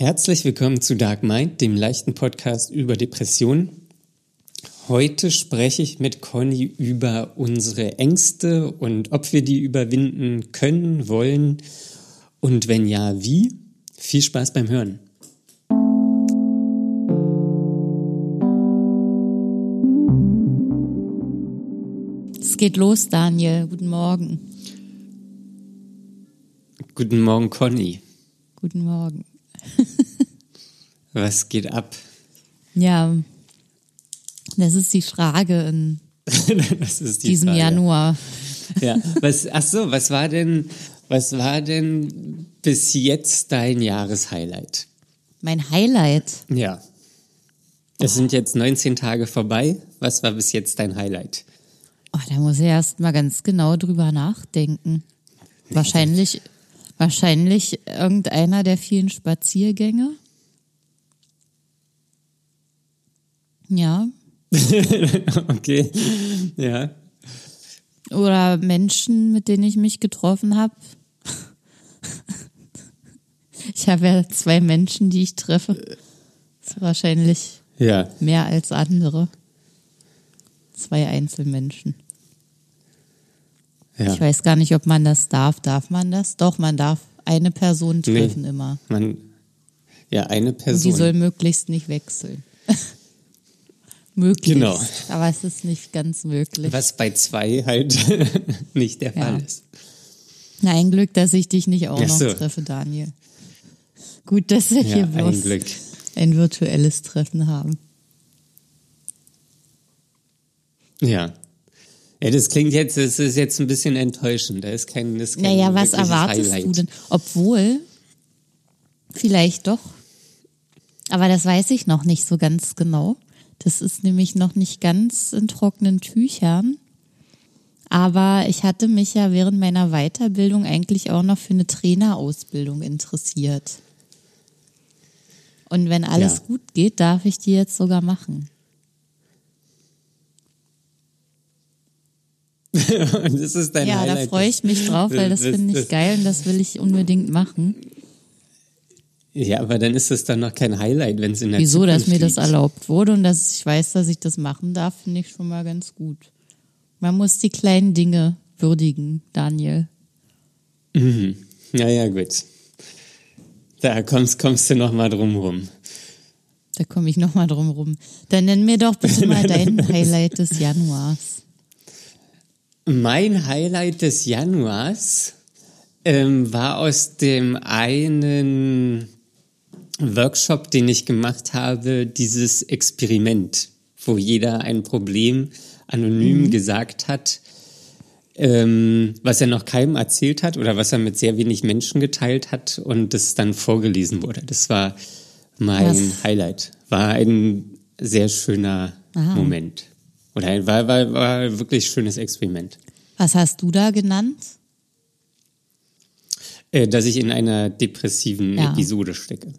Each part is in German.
Herzlich willkommen zu Dark Mind, dem leichten Podcast über Depressionen. Heute spreche ich mit Conny über unsere Ängste und ob wir die überwinden können, wollen und wenn ja, wie. Viel Spaß beim Hören. Es geht los, Daniel. Guten Morgen. Guten Morgen, Conny. Guten Morgen. Was geht ab? Ja, das ist die Frage in die diesem Frage. Januar. Ja, was, ach so, was war denn, was war denn bis jetzt dein Jahreshighlight? Mein Highlight. Ja. Es sind jetzt 19 Tage vorbei. Was war bis jetzt dein Highlight? Oh, da muss ich erst mal ganz genau drüber nachdenken. Wahrscheinlich, wahrscheinlich irgendeiner der vielen Spaziergänge. Ja. Okay. Ja. Oder Menschen, mit denen ich mich getroffen habe. Ich habe ja zwei Menschen, die ich treffe. Das ist wahrscheinlich Ja. mehr als andere. Zwei Einzelmenschen. Ja. Ich weiß gar nicht, ob man das darf. Darf man das? Doch, man darf eine Person Nee. treffen immer. Man, ja, eine Und die Person. soll möglichst nicht wechseln. möglichst. Genau. Aber es ist nicht ganz möglich. was bei zwei halt nicht der Fall Ja. ist. Na, ein Glück, dass ich dich nicht auch Ach noch so. treffe, Daniel. Gut, dass wir Ja, hier ein bloß Glück. ein virtuelles Treffen haben. Ja. Ja, das klingt jetzt, das ist jetzt ein bisschen enttäuschend. Da ist kein, das ist kein Naja, was erwartest Highlight. du denn? Obwohl, vielleicht doch. Aber das weiß ich noch nicht so ganz genau. Das ist nämlich noch nicht ganz in trockenen Tüchern. Aber ich hatte mich ja während meiner Weiterbildung eigentlich auch noch für eine Trainerausbildung interessiert. Und wenn alles Ja. gut geht, darf ich die jetzt sogar machen. das ist dein ja, Highlight. da freue ich mich drauf, weil das Das- finde ich das- geil und das will ich unbedingt machen. Ja, aber dann ist es dann noch kein Highlight, wenn es in der Wieso, dass Zukunft mir das liegt. erlaubt wurde und dass ich weiß, dass ich das machen darf, finde ich schon mal ganz gut. Man muss die kleinen Dinge würdigen, Daniel. Ja, ja, gut. Da kommst, kommst du noch mal drum rum. Da komme ich nochmal drum rum. Dann nenn mir doch bitte mal dein Highlight des Januars. Mein Highlight des Januars ähm, war aus dem einen Workshop, den ich gemacht habe, dieses Experiment, wo jeder ein Problem anonym gesagt hat, ähm, was er noch keinem erzählt hat oder was er mit sehr wenig Menschen geteilt hat und das dann vorgelesen wurde. Das war mein Was? Highlight. War ein sehr schöner Aha. Moment. Ein, war, war, war ein wirklich schönes Experiment. Was hast du da genannt? Äh, dass ich in einer depressiven Ja. Episode stecke.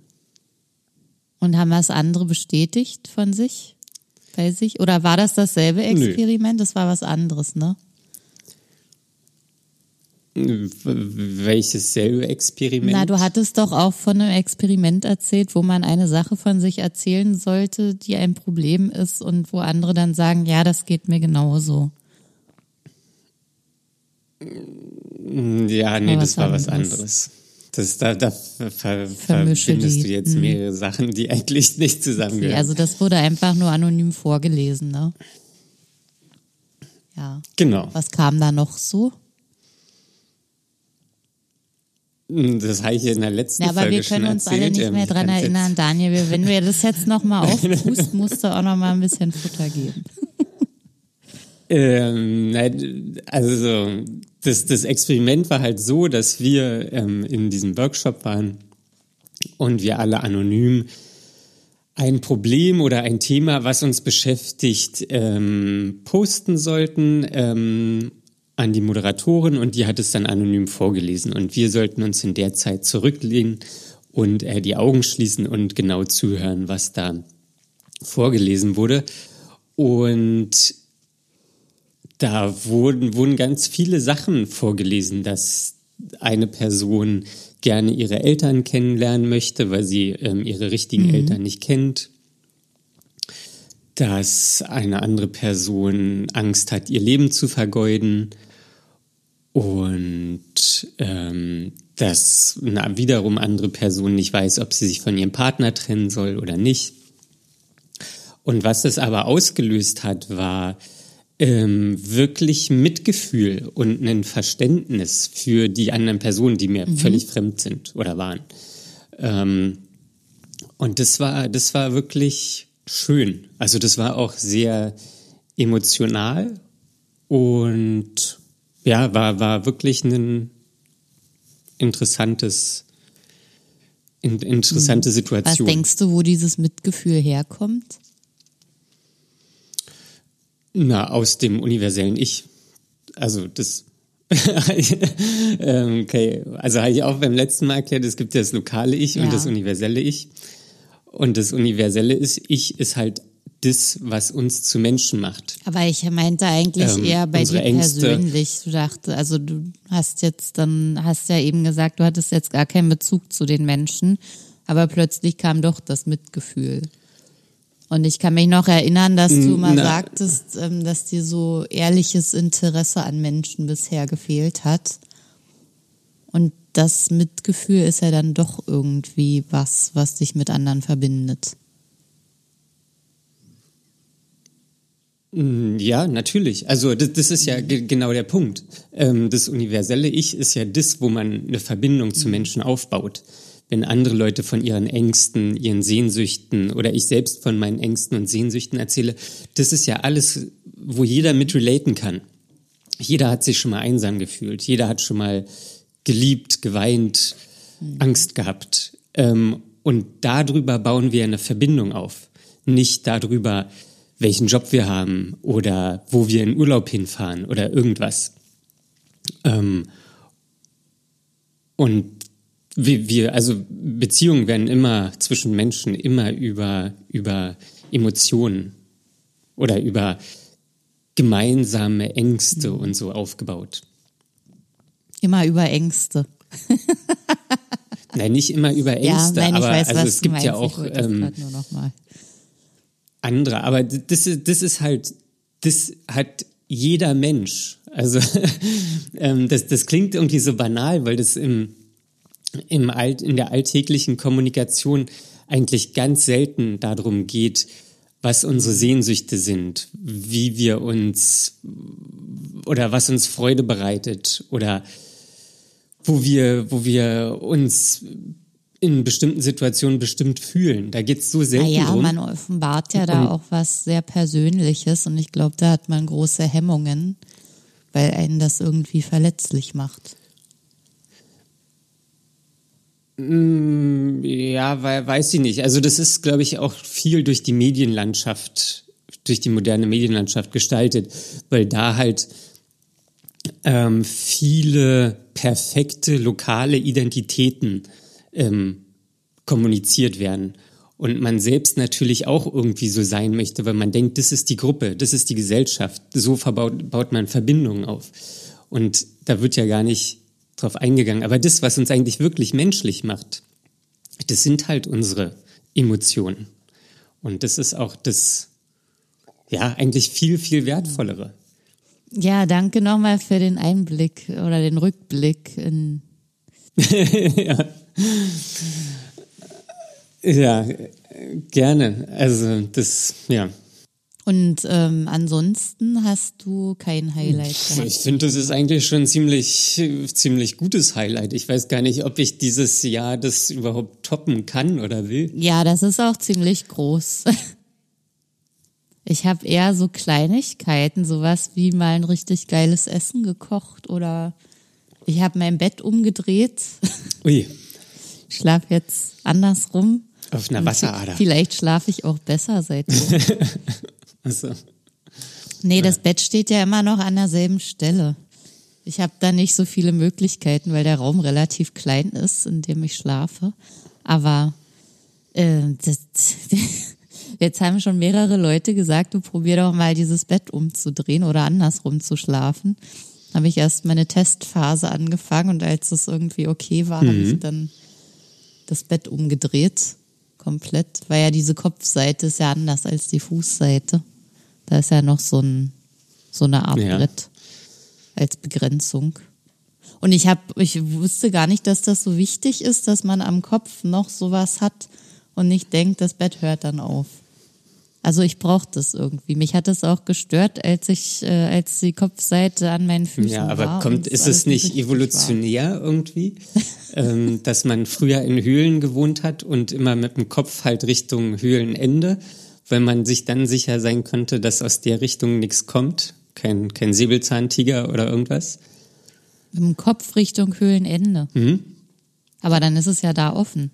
Und haben das andere bestätigt von sich? Bei sich? Oder war das dasselbe Experiment? Das war was anderes, ne? Welches selbe Experiment? Na, du hattest doch auch von einem Experiment erzählt, wo man eine Sache von sich erzählen sollte, die ein Problem ist und wo andere dann sagen, ja, das geht mir genauso. ja, nee, das war was anderes. Das, da da ver, verbindest du jetzt Hm. mehrere Sachen, die eigentlich nicht Okay, zusammengehören. also das wurde einfach nur anonym vorgelesen, ne? Ja. genau. Was kam da noch so? Das habe ich in der letzten Ja, aber Folge wir können uns erzählt. alle nicht Ähm, mehr dran kann's erinnern, Daniel. Wir- Wenn du das jetzt nochmal auftust, musst du auch nochmal ein bisschen Futter geben. ähm, nein, also das, das Experiment war halt so, dass wir ähm, in diesem Workshop waren und wir alle anonym ein Problem oder ein Thema, was uns beschäftigt, ähm, posten sollten ähm, an die Moderatorin und die hat es dann anonym vorgelesen. Und wir sollten uns in der Zeit zurücklehnen und äh, die Augen schließen und genau zuhören, was da vorgelesen wurde. Und da wurden, wurden ganz viele Sachen vorgelesen, dass eine Person gerne ihre Eltern kennenlernen möchte, weil sie ähm, ihre richtigen mhm. Eltern nicht kennt. Dass eine andere Person Angst hat, ihr Leben zu vergeuden. Und ähm, dass eine wiederum andere Person nicht weiß, ob sie sich von ihrem Partner trennen soll oder nicht. Und was das aber ausgelöst hat, war ähm, wirklich Mitgefühl und ein Verständnis für die anderen Personen, die mir mhm. völlig fremd sind oder waren. Ähm, und das war, das war wirklich schön. Also das war auch sehr emotional und ja, war, war wirklich ein interessantes, in, interessante mhm. Situation. Was denkst du, wo dieses Mitgefühl herkommt? Na, aus dem universellen Ich. Also das. Ähm, okay, also habe ich auch beim letzten Mal erklärt, es gibt ja das lokale Ich ja. und das universelle Ich. Und das universelle Ich ist halt das, was uns zu Menschen macht. Aber ich meinte eigentlich ähm, eher bei dir Ängste. persönlich. Du dachte, also du hast jetzt dann, hast ja eben gesagt, du hattest jetzt gar keinen Bezug zu den Menschen, aber plötzlich kam doch das Mitgefühl. Und ich kann mich noch erinnern, dass du mal Na. sagtest, ähm, dass dir so ehrliches Interesse an Menschen bisher gefehlt hat. Und das Mitgefühl ist ja dann doch irgendwie was, was dich mit anderen verbindet. Mm, ja, natürlich. Also das, das ist ja genau der Punkt. Ähm, das universelle Ich ist ja das, wo man eine Verbindung zu Menschen aufbaut wenn andere Leute von ihren Ängsten, ihren Sehnsüchten oder ich selbst von meinen Ängsten und Sehnsüchten erzähle, das ist ja alles, wo jeder mit relaten kann. Jeder hat sich schon mal einsam gefühlt, jeder hat schon mal geliebt, geweint, mhm. Angst gehabt. Ähm, und darüber bauen wir eine Verbindung auf. Nicht darüber, welchen Job wir haben oder wo wir in Urlaub hinfahren oder irgendwas. Ähm, und wir, wir, also Beziehungen werden immer zwischen Menschen immer über, über Emotionen oder über gemeinsame Ängste und so aufgebaut. Immer über Ängste. nein, nicht immer über Ängste, ja, nein, aber weiß, also es gibt ja auch ähm, andere. Aber das, das ist halt, das hat jeder Mensch. Also ähm, das, das klingt irgendwie so banal, weil das im im Alt, in der alltäglichen Kommunikation eigentlich ganz selten darum geht, was unsere Sehnsüchte sind, wie wir uns oder was uns Freude bereitet oder wo wir, wo wir uns in bestimmten Situationen bestimmt fühlen. Da geht es so selten naja, drum. man offenbart ja da auch was sehr Persönliches und ich glaube, da hat man große Hemmungen, weil einen das irgendwie verletzlich macht. Mm, ja, weil, weiß ich nicht. Also das ist, glaube ich, auch viel durch die Medienlandschaft, durch die moderne Medienlandschaft gestaltet, weil da halt ähm, viele perfekte lokale Identitäten ähm, kommuniziert werden. Und man selbst natürlich auch irgendwie so sein möchte, weil man denkt, das ist die Gruppe, das ist die Gesellschaft. So verbaut, baut man Verbindungen auf. Und da wird ja gar nicht drauf eingegangen. Aber das, was uns eigentlich wirklich menschlich macht, das sind halt unsere Emotionen. Und das ist auch das, ja, eigentlich viel, viel wertvollere. Ja, danke nochmal für den Einblick oder den Rückblick in. ja. ja, gerne. Also das, ja. Und ähm, ansonsten hast du kein Highlight gehabt? Ich finde, das ist eigentlich schon ziemlich, ziemlich gutes Highlight. Ich weiß gar nicht, ob ich dieses Jahr das überhaupt toppen kann oder will. Ja, das ist auch ziemlich groß. Ich habe eher so Kleinigkeiten, sowas wie mal ein richtig geiles Essen gekocht oder ich habe mein Bett umgedreht. Ui. Ich schlafe jetzt andersrum. Auf einer Wasserader. Vielleicht schlafe ich auch besser seitdem. Also. Nee, das Bett steht ja immer noch an derselben Stelle. Ich habe da nicht so viele Möglichkeiten, weil der Raum relativ klein ist, in dem ich schlafe. Aber äh, das, jetzt haben schon mehrere Leute gesagt, du probier doch mal dieses Bett umzudrehen oder andersrum zu schlafen. habe ich erst meine Testphase angefangen und als es irgendwie okay war, habe ich dann das Bett umgedreht. Komplett. Weil ja diese Kopfseite ist ja anders als die Fußseite. Da ist ja noch so, ein, so eine Art Ja. Brett als Begrenzung. Und ich habe, ich wusste gar nicht, dass das so wichtig ist, dass man am Kopf noch sowas hat und nicht denkt, das Bett hört dann auf. Also ich brauche das irgendwie. Mich hat es auch gestört, als ich, äh, als die Kopfseite an meinen Füßen Ja, war. aber und kommt, ist es nicht evolutionär irgendwie, ähm, dass man früher in Höhlen gewohnt hat und immer mit dem Kopf halt Richtung Höhlenende, weil man sich dann sicher sein könnte, dass aus der Richtung nichts kommt? Kein, kein Säbelzahntiger oder irgendwas? war? Mit dem Kopf Richtung Höhlenende. Mhm. Aber dann ist es ja da offen.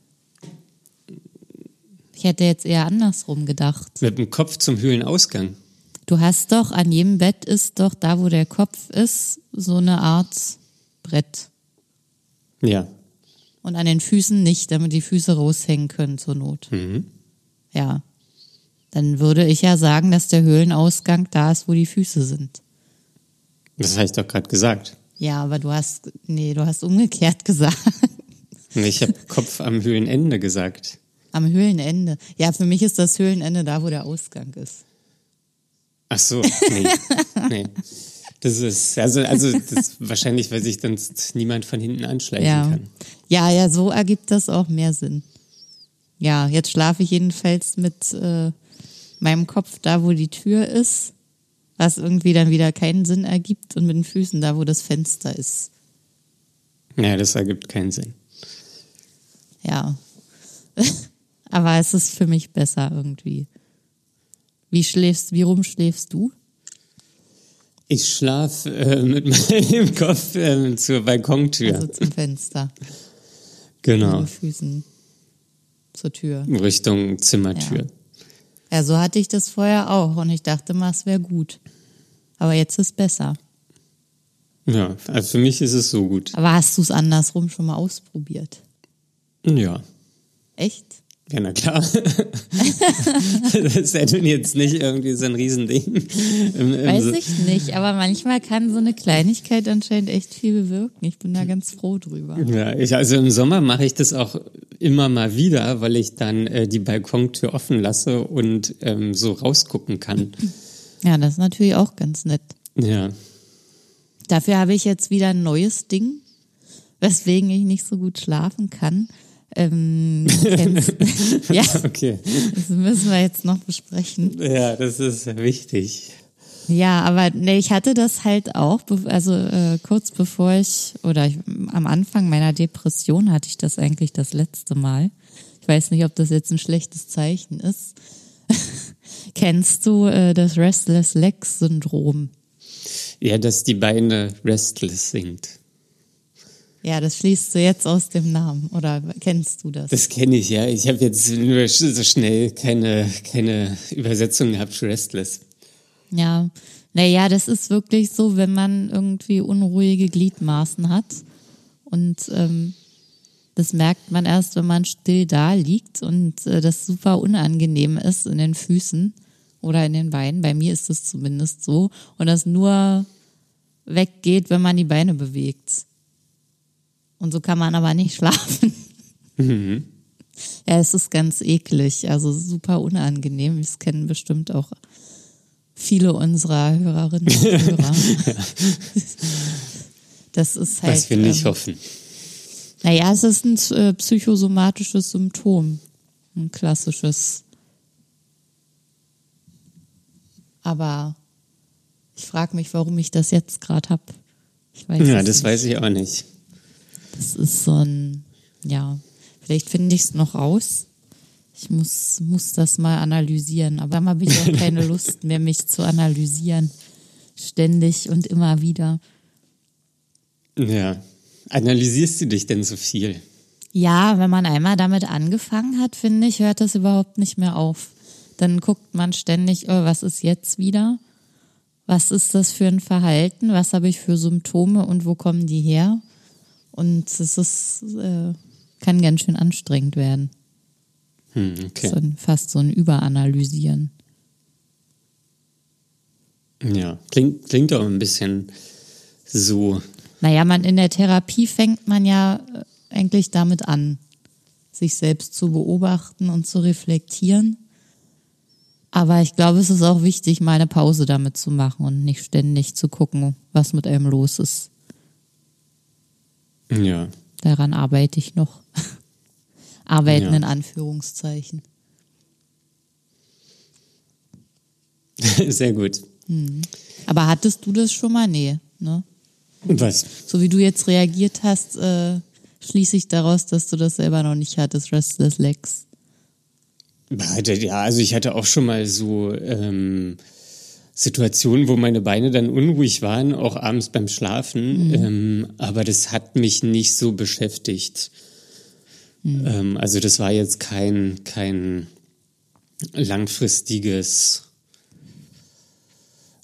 Ich hätte jetzt eher andersrum gedacht. Mit dem Kopf zum Höhlenausgang. Du hast doch, an jedem Bett ist doch da, wo der Kopf ist, so eine Art Brett. Ja. Und an den Füßen nicht, damit die Füße raushängen können zur Not. Mhm. Ja. Dann würde ich ja sagen, dass der Höhlenausgang da ist, wo die Füße sind. Das habe ich doch gerade gesagt. Ja, aber du hast, nee, du hast umgekehrt gesagt. Ich habe Kopf am Höhlenende gesagt. Am Höhlenende. Ja, für mich ist das Höhlenende da, wo der Ausgang ist. Ach so, nee. nee. Das ist, also, also das wahrscheinlich, weil sich dann niemand von hinten anschleichen Ja. kann. Ja, ja, so ergibt das auch mehr Sinn. Ja, jetzt schlafe ich jedenfalls mit äh, meinem Kopf da, wo die Tür ist, was irgendwie dann wieder keinen Sinn ergibt, und mit den Füßen da, wo das Fenster ist. Ja, das ergibt keinen Sinn. Ja. Aber es ist für mich besser irgendwie. Wie schläfst, wie rum schläfst du? Ich schlafe äh, mit meinem Kopf äh, zur Balkontür. Also zum Fenster, genau. mit Füßen zur Tür. Richtung Zimmertür. Ja, so hatte ich das vorher auch und ich dachte mal, es wäre gut. Aber jetzt ist besser. Ja. also für mich ist es so gut. Aber hast du es andersrum schon mal ausprobiert? Ja. Echt? Ja, na klar. das ist ja nun jetzt nicht irgendwie so ein Riesending. Im, im Weiß ich nicht, aber manchmal kann so eine Kleinigkeit anscheinend echt viel bewirken. Ich bin da ganz froh drüber. Ja, ich, also im Sommer mache ich das auch immer mal wieder, weil ich dann äh, die Balkontür offen lasse und ähm, so rausgucken kann. Ja, das ist natürlich auch ganz nett. Ja. Dafür habe ich jetzt wieder ein neues Ding, weswegen ich nicht so gut schlafen kann. Ähm, kennst, ja, Okay. das müssen wir jetzt noch besprechen. Ja, das ist wichtig. Ja, aber nee, ich hatte das halt auch, also äh, kurz bevor ich, oder ich, am Anfang meiner Depression hatte ich das eigentlich das letzte Mal. Ich weiß nicht, ob das jetzt ein schlechtes Zeichen ist. Kennst du äh, das Restless Legs Syndrom? Ja, dass die Beine restless sind. Ja, das schließt du jetzt aus dem Namen, oder kennst du das? Das kenne ich, ja. Ich habe jetzt so schnell keine, keine Übersetzung gehabt, restless. Ja, naja, das ist wirklich so, wenn man irgendwie unruhige Gliedmaßen hat. Und ähm, das merkt man erst, wenn man still da liegt und äh, das super unangenehm ist in den Füßen oder in den Beinen. Bei mir ist es zumindest so. Und das nur weggeht, wenn man die Beine bewegt. Und so kann man aber nicht schlafen. Ja, es ist ganz eklig, also super unangenehm. Das kennen bestimmt auch viele unserer Hörerinnen und Hörer. Das ist halt. Was wir nicht ähm, hoffen. Naja, es ist ein äh, psychosomatisches Symptom. Ein klassisches. Aber ich frage mich, warum ich das jetzt gerade habe. Ich weiß Ja, das nicht. weiß ich auch nicht. Das ist so ein, ja, vielleicht finde ich es noch raus. Ich muss, muss das mal analysieren. Aber dann habe ich auch keine Lust mehr, mich zu analysieren. Ständig und immer wieder. Ja. Analysierst du dich denn so viel? Ja, wenn man einmal damit angefangen hat, finde ich, hört das überhaupt nicht mehr auf. Dann guckt man ständig, oh, was ist jetzt wieder? Was ist das für ein Verhalten? Was habe ich für Symptome und wo kommen die her? Und es ist, äh, kann ganz schön anstrengend werden. Hm, okay. So ein, fast so ein Überanalysieren. Ja, klingt, klingt auch ein bisschen so. Naja, man in der Therapie fängt man ja äh, eigentlich damit an, sich selbst zu beobachten und zu reflektieren. Aber ich glaube, es ist auch wichtig, mal eine Pause damit zu machen und nicht ständig zu gucken, was mit einem los ist. Ja. Daran arbeite ich noch. Arbeiten Ja. in Anführungszeichen. Sehr gut. Aber hattest du das schon mal? Nee, ne? Was? So wie du jetzt reagiert hast, äh, schließe ich daraus, dass du das selber noch nicht hattest, Restless Legs. Ja, also ich hatte auch schon mal so ähm, Situationen, wo meine Beine dann unruhig waren, auch abends beim Schlafen. Ähm, aber das hat mich nicht so beschäftigt. Ähm, also das war jetzt kein, kein langfristiges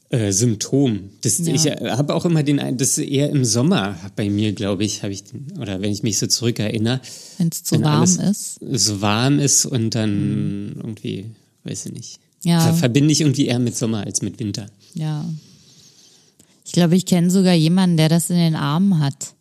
äh, Symptom. Das, Ja. Ich habe auch immer den, Ein- das ist eher im Sommer bei mir, glaube ich, habe ich, den- oder wenn ich mich so zurückerinnere, Wenn es zu warm ist. so warm ist und dann irgendwie, weiß ich nicht. Ja. Ver- Verbinde ich irgendwie eher mit Sommer als mit Winter. Ja. Ich glaube, ich kenne sogar jemanden, der das in den Armen hat.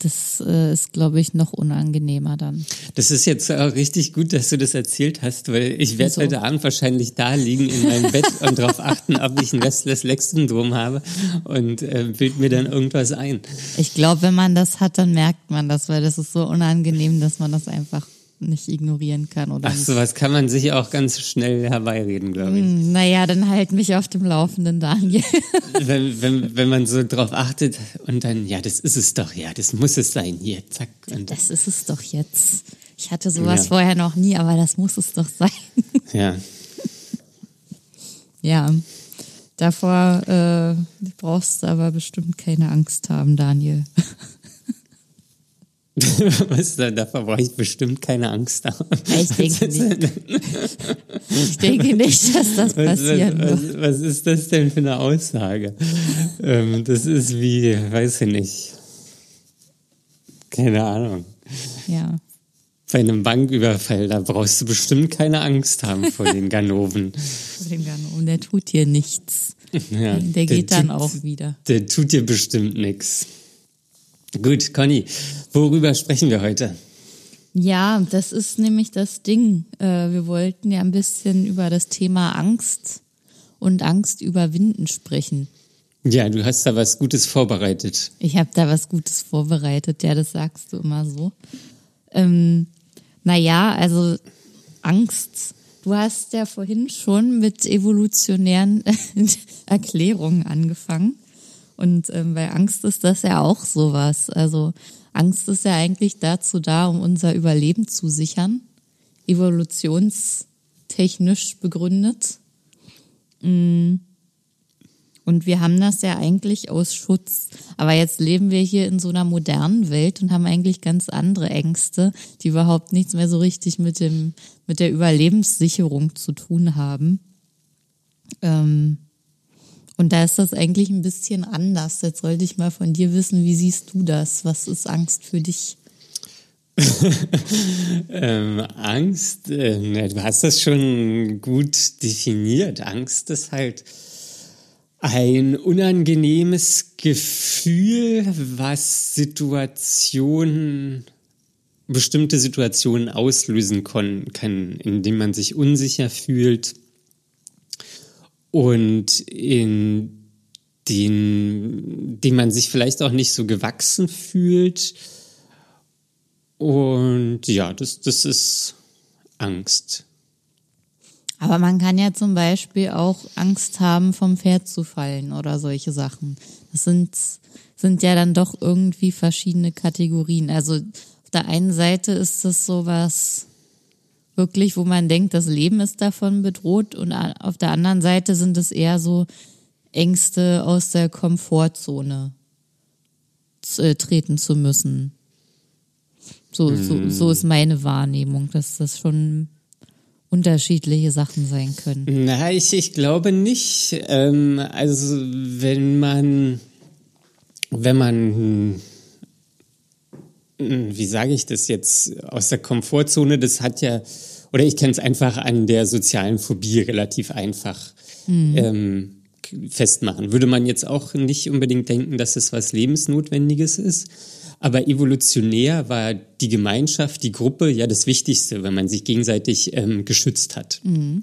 Das äh, ist, glaube ich, noch unangenehmer dann. Das ist jetzt auch richtig gut, dass du das erzählt hast, weil ich werde Wieso? heute Abend wahrscheinlich da liegen in meinem Bett und darauf achten, ob ich ein Restless-Legs-Syndrom habe und äh, bild mir dann irgendwas ein. Ich glaube, wenn man das hat, dann merkt man das, weil das ist so unangenehm, dass man das einfach nicht ignorieren kann. Oder Ach, nicht. sowas kann man sich auch ganz schnell herbeireden, glaube ich. Hm, Naja, dann halt mich auf dem Laufenden, Daniel. Wenn, wenn, wenn man so drauf achtet und dann, ja, das ist es doch, ja, das muss es sein, hier, zack. Und, Das ist es doch jetzt. Ich hatte sowas Ja. vorher noch nie, aber das muss es doch sein. ja. Ja, davor äh, brauchst du aber bestimmt keine Angst haben, Daniel. Was, da, davor brauche ich bestimmt keine Angst haben. Ich denke nicht. Ich denke nicht, dass das Was, passieren was, wird. was, was ist das denn für eine Aussage? ähm, das ist wie, weiß ich nicht. Keine Ahnung. Ja. Bei einem Banküberfall, da brauchst du bestimmt keine Angst haben vor den Ganoven. Und der tut dir nichts. Ja, Der geht dann tut, auch wieder. Der tut dir bestimmt nichts. Gut, Conny, worüber sprechen wir heute? Ja, das ist nämlich das Ding. Äh, Wir wollten ja ein bisschen über das Thema Angst und Angst überwinden sprechen. Ja, du hast da was Gutes vorbereitet. Ich habe da was Gutes vorbereitet, ja, das sagst du immer so. Ähm, naja, also Angst. Du hast ja vorhin schon mit evolutionären Erklärungen angefangen. Und ähm, bei Angst ist das ja auch sowas. Also Angst ist ja eigentlich dazu da, um unser Überleben zu sichern. Evolutionstechnisch begründet. Und wir haben das ja eigentlich aus Schutz. Aber jetzt leben wir hier in so einer modernen Welt und haben eigentlich ganz andere Ängste, die überhaupt nichts mehr so richtig mit dem, mit der Überlebenssicherung zu tun haben. Ähm, und da ist das eigentlich ein bisschen anders. Jetzt sollte ich mal von dir wissen, wie siehst du das? Was ist Angst für dich? Ähm, Angst, äh, du hast das schon gut definiert. Angst ist halt ein unangenehmes Gefühl, was Situationen, bestimmte Situationen auslösen kon- kann, indem man sich unsicher fühlt und in den, dem man sich vielleicht auch nicht so gewachsen fühlt. Und ja, das, das ist Angst. Aber man kann ja zum Beispiel auch Angst haben, vom Pferd zu fallen oder solche Sachen. Das sind, sind ja dann doch irgendwie verschiedene Kategorien. Also auf der einen Seite ist das sowas wirklich, wo man denkt, das Leben ist davon bedroht und auf der anderen Seite sind es eher so Ängste aus der Komfortzone äh, treten zu müssen. So, so, so ist meine Wahrnehmung, dass das schon unterschiedliche Sachen sein können. Na, ich, ich glaube nicht. Ähm, also wenn man, wenn man, wie sage ich das jetzt, aus der Komfortzone, das hat ja, oder ich kenne es einfach an der sozialen Phobie relativ einfach ähm, festmachen. Würde man jetzt auch nicht unbedingt denken, dass es was Lebensnotwendiges ist. Aber evolutionär war die Gemeinschaft, die Gruppe ja das Wichtigste, wenn man sich gegenseitig ähm, geschützt hat. Mhm.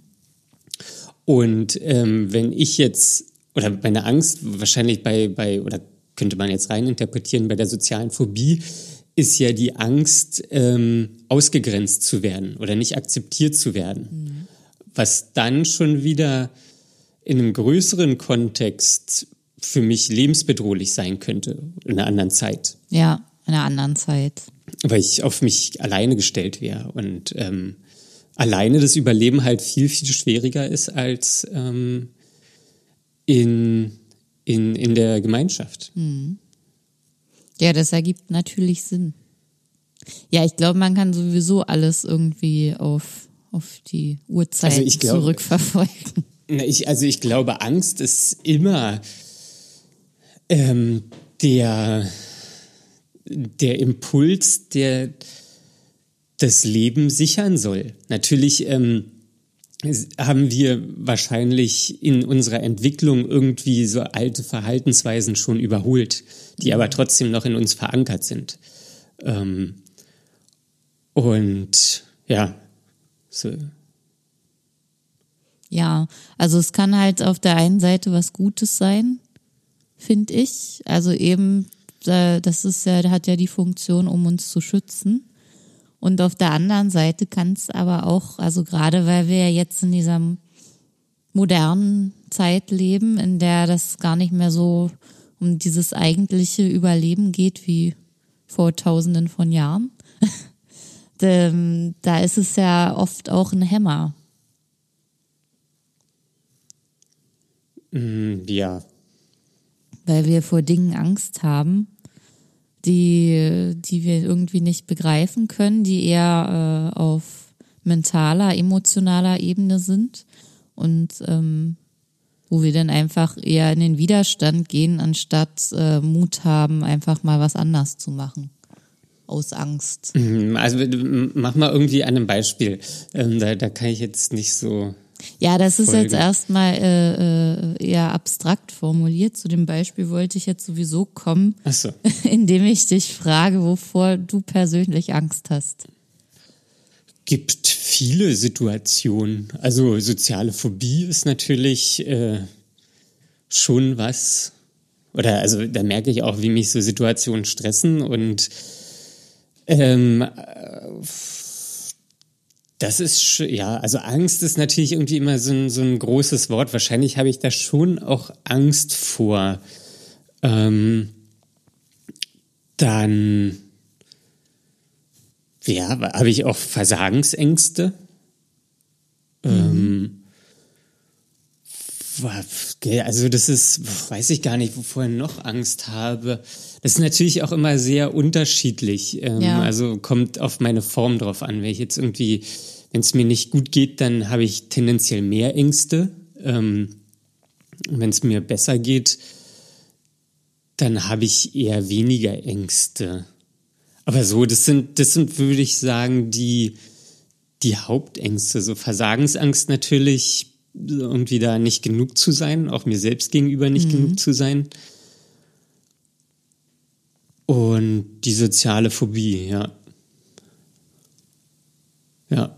Und ähm, wenn ich jetzt, oder meine Angst, wahrscheinlich bei, bei, oder könnte man jetzt reininterpretieren, bei der sozialen Phobie, ist ja die Angst, ähm, ausgegrenzt zu werden oder nicht akzeptiert zu werden. Mhm. Was dann schon wieder in einem größeren Kontext für mich lebensbedrohlich sein könnte in einer anderen Zeit. Ja, in einer anderen Zeit. Weil ich auf mich alleine gestellt wäre und ähm, alleine das Überleben halt viel, viel schwieriger ist als ähm, in, in, in der Gemeinschaft. Mhm. Ja, das ergibt natürlich Sinn. Ja, ich glaube, man kann sowieso alles irgendwie auf, auf die Uhrzeit also glaub, zurückverfolgen. Ich, also ich glaube, Angst ist immer ähm, der, der Impuls, der das Leben sichern soll. Natürlich ähm, haben wir wahrscheinlich in unserer Entwicklung irgendwie so alte Verhaltensweisen schon überholt, die aber trotzdem noch in uns verankert sind. Ähm, und ja, so. Ja, also es kann halt auf der einen Seite was Gutes sein, finde ich. Also eben, äh, das ist ja, hat ja die Funktion, um uns zu schützen. Und auf der anderen Seite kann es aber auch, also gerade weil wir jetzt in dieser modernen Zeit leben, in der das gar nicht mehr so um dieses eigentliche Überleben geht wie vor tausenden von Jahren. da ist es ja oft auch ein Hämmer. Mm, ja. Weil wir vor Dingen Angst haben, die, die wir irgendwie nicht begreifen können, die eher äh, auf mentaler, emotionaler Ebene sind und ähm, wo wir dann einfach eher in den Widerstand gehen, anstatt äh, Mut haben, einfach mal was anders zu machen. Aus Angst. Mhm, also mach mal irgendwie an einem Beispiel. Ähm, da, da kann ich jetzt nicht so ja, das ist Folge. jetzt erstmal äh, äh, eher abstrakt formuliert. Zu dem Beispiel wollte ich jetzt sowieso kommen, Ach so. indem ich dich frage, wovor du persönlich Angst hast. Gibt viele Situationen. Also soziale Phobie ist natürlich äh, schon was. Oder also da merke ich auch, wie mich so Situationen stressen und ähm, das ist, ja, also Angst ist natürlich irgendwie immer so ein, so ein großes Wort. Wahrscheinlich habe ich da schon auch Angst vor. Ähm, dann, ja, habe ich auch Versagensängste. Mhm. Ähm, also das ist, weiß ich gar nicht, wovor ich noch Angst habe. Das ist natürlich auch immer sehr unterschiedlich. Ähm, ja. Also kommt auf meine Form drauf an. Wenn ich jetzt irgendwie, wenn es mir nicht gut geht, dann habe ich tendenziell mehr Ängste. Ähm, wenn es mir besser geht, dann habe ich eher weniger Ängste. Aber so, das sind, das sind, würde ich sagen, die, die Hauptängste. So Versagensangst natürlich, irgendwie da nicht genug zu sein, auch mir selbst gegenüber nicht mhm. genug zu sein. Und die soziale Phobie, ja. Ja.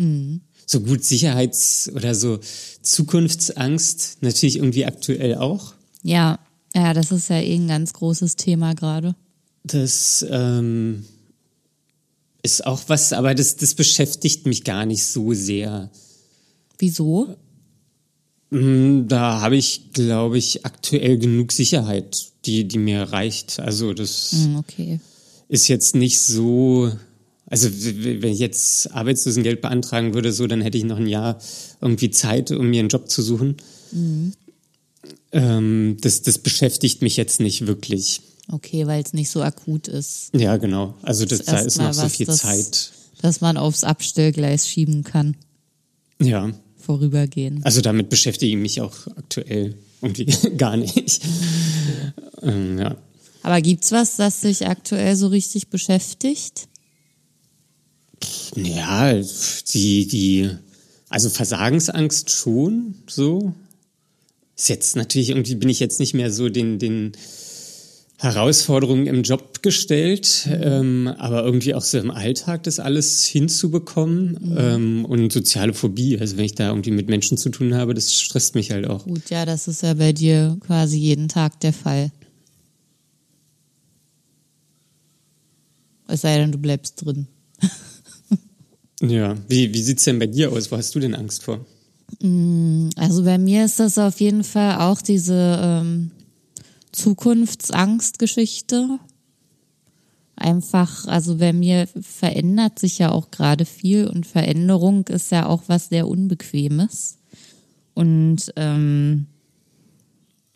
Mhm. So gut Sicherheits- oder so Zukunftsangst, natürlich irgendwie aktuell auch. Ja, ja, das ist ja eh ein ganz großes Thema gerade. Das ähm, ist auch was, aber das, das beschäftigt mich gar nicht so sehr. Wieso? Mm, da habe ich, glaube ich, aktuell genug Sicherheit, die, die mir reicht. Also das mm, okay. ist jetzt nicht so. Also wenn ich jetzt Arbeitslosengeld beantragen würde, so, dann hätte ich noch ein Jahr irgendwie Zeit, um mir einen Job zu suchen. Mhm. Ähm, das, das beschäftigt mich jetzt nicht wirklich. Okay, weil es nicht so akut ist. Ja, genau. Also das, da ist noch so viel das, Zeit. Dass man aufs Abstellgleis schieben kann. Ja vorübergehen. Also damit beschäftige ich mich auch aktuell irgendwie gar nicht. ähm, ja. Aber gibt's was, das sich aktuell so richtig beschäftigt? Ja, die, die, also Versagensangst schon so. ist jetzt natürlich irgendwie bin ich jetzt nicht mehr so den, den Herausforderungen im Job gestellt, ähm, aber irgendwie auch so im Alltag das alles hinzubekommen mhm. ähm, und soziale Phobie. Also wenn ich da irgendwie mit Menschen zu tun habe, das stresst mich halt auch. Gut, ja, das ist ja bei dir quasi jeden Tag der Fall. Es sei denn, du bleibst drin. ja, wie, wie sieht es denn bei dir aus? Wo hast du denn Angst vor? Mm, also bei mir ist das auf jeden Fall auch diese ähm, Zukunftsangstgeschichte. Einfach, also bei mir verändert sich ja auch gerade viel und Veränderung ist ja auch was sehr Unbequemes. Und ähm,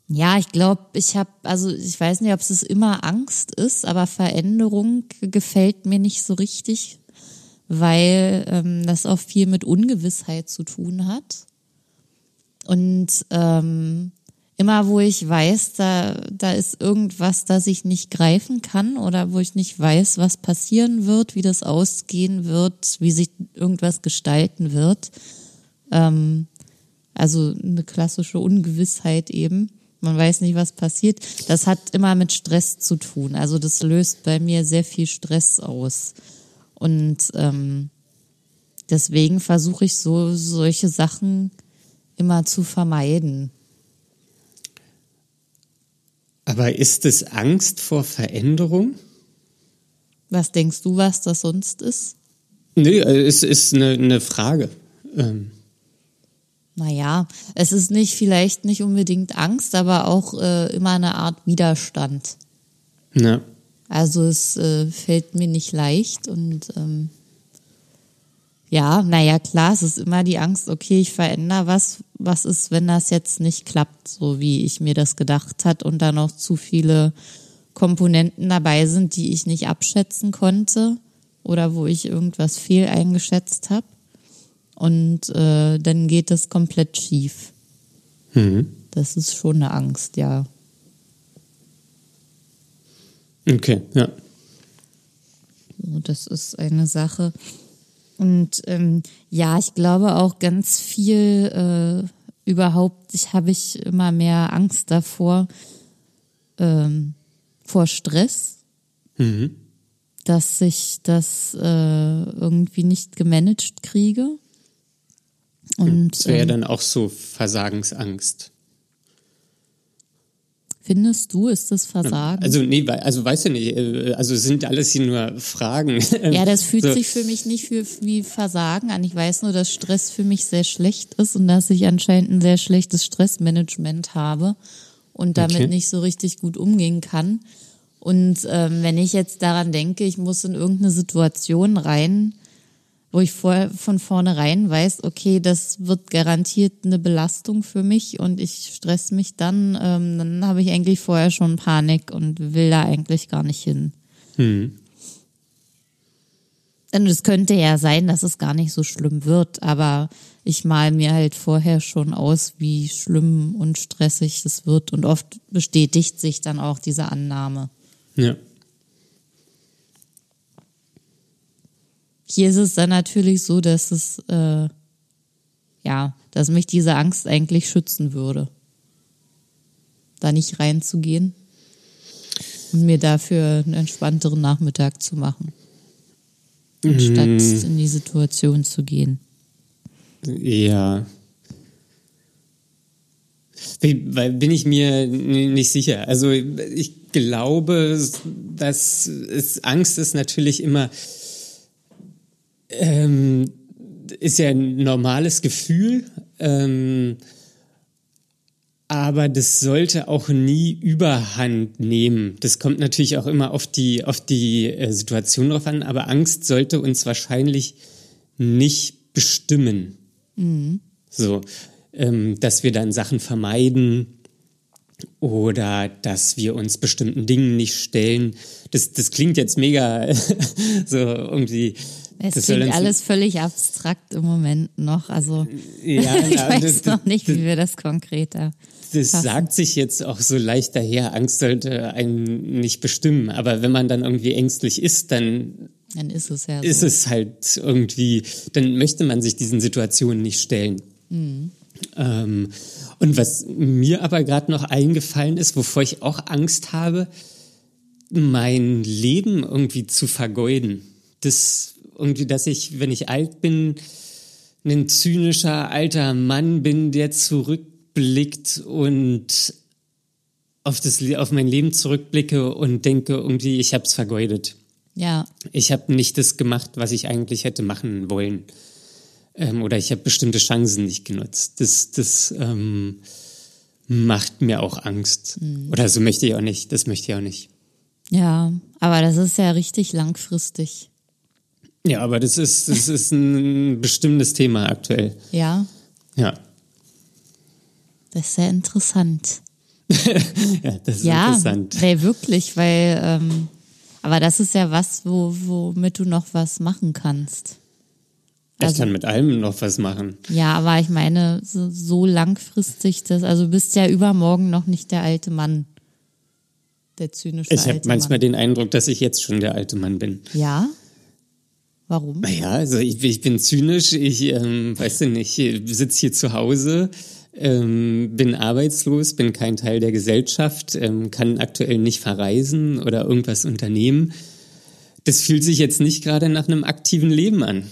ja, ich glaube, ich habe, also ich weiß nicht, ob es immer Angst ist, aber Veränderung gefällt mir nicht so richtig, weil ähm, das auch viel mit Ungewissheit zu tun hat. Und ähm, immer wo ich weiß, da, da ist irgendwas, das ich nicht greifen kann oder wo ich nicht weiß, was passieren wird, wie das ausgehen wird, wie sich irgendwas gestalten wird. Ähm, also eine klassische Ungewissheit eben man weiß nicht, was passiert. Das hat immer mit Stress zu tun. Also das löst bei mir sehr viel Stress aus. Und ähm, deswegen versuche ich so solche Sachen immer zu vermeiden. Aber ist es Angst vor Veränderung? Was denkst du, was das sonst ist? Nee, es ist eine, eine Frage. Ähm naja, es ist nicht vielleicht nicht unbedingt Angst, aber auch äh, immer eine Art Widerstand. Ja. Also es äh, fällt mir nicht leicht und ähm, ja, naja, klar, es ist immer die Angst, okay, ich verändere was, was ist, wenn das jetzt nicht klappt, so wie ich mir das gedacht hat und da noch zu viele Komponenten dabei sind, die ich nicht abschätzen konnte oder wo ich irgendwas fehl eingeschätzt habe und äh, dann geht es komplett schief. Mhm. Das ist schon eine Angst, ja. Okay, ja. So, das ist eine Sache. Und ähm, ja, ich glaube auch ganz viel äh, überhaupt, ich habe ich immer mehr Angst davor, ähm, vor Stress, mhm. dass ich das äh, irgendwie nicht gemanagt kriege. Und, das wäre ähm, dann auch so Versagensangst. Findest du, ist das Versagen? Also nee, also weiß ich nicht, äh, also sind alles hier nur Fragen. Ja, das fühlt so. sich für mich nicht für, wie Versagen an. Ich weiß nur, dass Stress für mich sehr schlecht ist und dass ich anscheinend ein sehr schlechtes Stressmanagement habe und damit okay. nicht so richtig gut umgehen kann. Und ähm, wenn ich jetzt daran denke, ich muss in irgendeine Situation rein, wo ich vor, von vornherein weiß, okay, das wird garantiert eine Belastung für mich und ich stress mich dann, ähm, dann habe ich eigentlich vorher schon Panik und will da eigentlich gar nicht hin. Hm. Und es könnte ja sein, dass es gar nicht so schlimm wird, aber ich mal mir halt vorher schon aus, wie schlimm und stressig es wird und oft bestätigt sich dann auch diese Annahme. Ja. Hier ist es dann natürlich so, dass es, äh, ja, dass mich diese Angst eigentlich schützen würde. Da nicht reinzugehen und mir dafür einen entspannteren Nachmittag zu machen. Anstatt mm. in die Situation zu gehen. Ja. Bin ich mir nicht sicher. Also ich glaube, dass es Angst ist natürlich immer ähm, ist ja ein normales Gefühl, ähm, aber das sollte auch nie Überhand nehmen. Das kommt natürlich auch immer auf die, auf die äh, Situation drauf an, aber Angst sollte uns wahrscheinlich nicht bestimmen. Mhm. So, ähm, dass wir dann Sachen vermeiden oder dass wir uns bestimmten Dingen nicht stellen. Das, das klingt jetzt mega so irgendwie es das klingt alles völlig abstrakt im Moment noch. Also ja, ich weiß das, noch nicht, das, wie wir das konkreter. Das fassen. sagt sich jetzt auch so leicht daher. Angst sollte einen nicht bestimmen. Aber wenn man dann irgendwie ängstlich ist, dann dann ist es ja so. Ist es halt irgendwie, dann möchte man sich diesen Situationen nicht stellen. Mhm. Ähm, und was mir aber gerade noch eingefallen ist, wovor ich auch Angst habe, mein Leben irgendwie zu vergeuden. Das irgendwie, dass ich, wenn ich alt bin, ein zynischer alter Mann bin, der zurückblickt und auf, das, auf mein Leben zurückblicke und denke, irgendwie, ich habe es vergeudet. Ja. Ich habe nicht das gemacht, was ich eigentlich hätte machen wollen. Ähm, oder ich habe bestimmte Chancen nicht genutzt. Das, das ähm, macht mir auch Angst. Mhm. Oder so möchte ich auch nicht. Das möchte ich auch nicht. Ja, aber das ist ja richtig langfristig. Ja, aber das ist, das ist ein bestimmtes Thema aktuell. Ja. Ja. Das ist sehr interessant. ja, das ist ja, interessant. Ja, wirklich, weil, ähm, aber das ist ja was, wo, womit du noch was machen kannst. Also, ich kann mit allem noch was machen. Ja, aber ich meine, so, so langfristig das, also du bist ja übermorgen noch nicht der alte Mann. Der zynische Ich habe manchmal Mann. den Eindruck, dass ich jetzt schon der alte Mann bin. Ja? Warum? Naja, also ich, ich bin zynisch, ich ähm, weiß nicht, sitze hier zu Hause, ähm, bin arbeitslos, bin kein Teil der Gesellschaft, ähm, kann aktuell nicht verreisen oder irgendwas unternehmen. Das fühlt sich jetzt nicht gerade nach einem aktiven Leben an.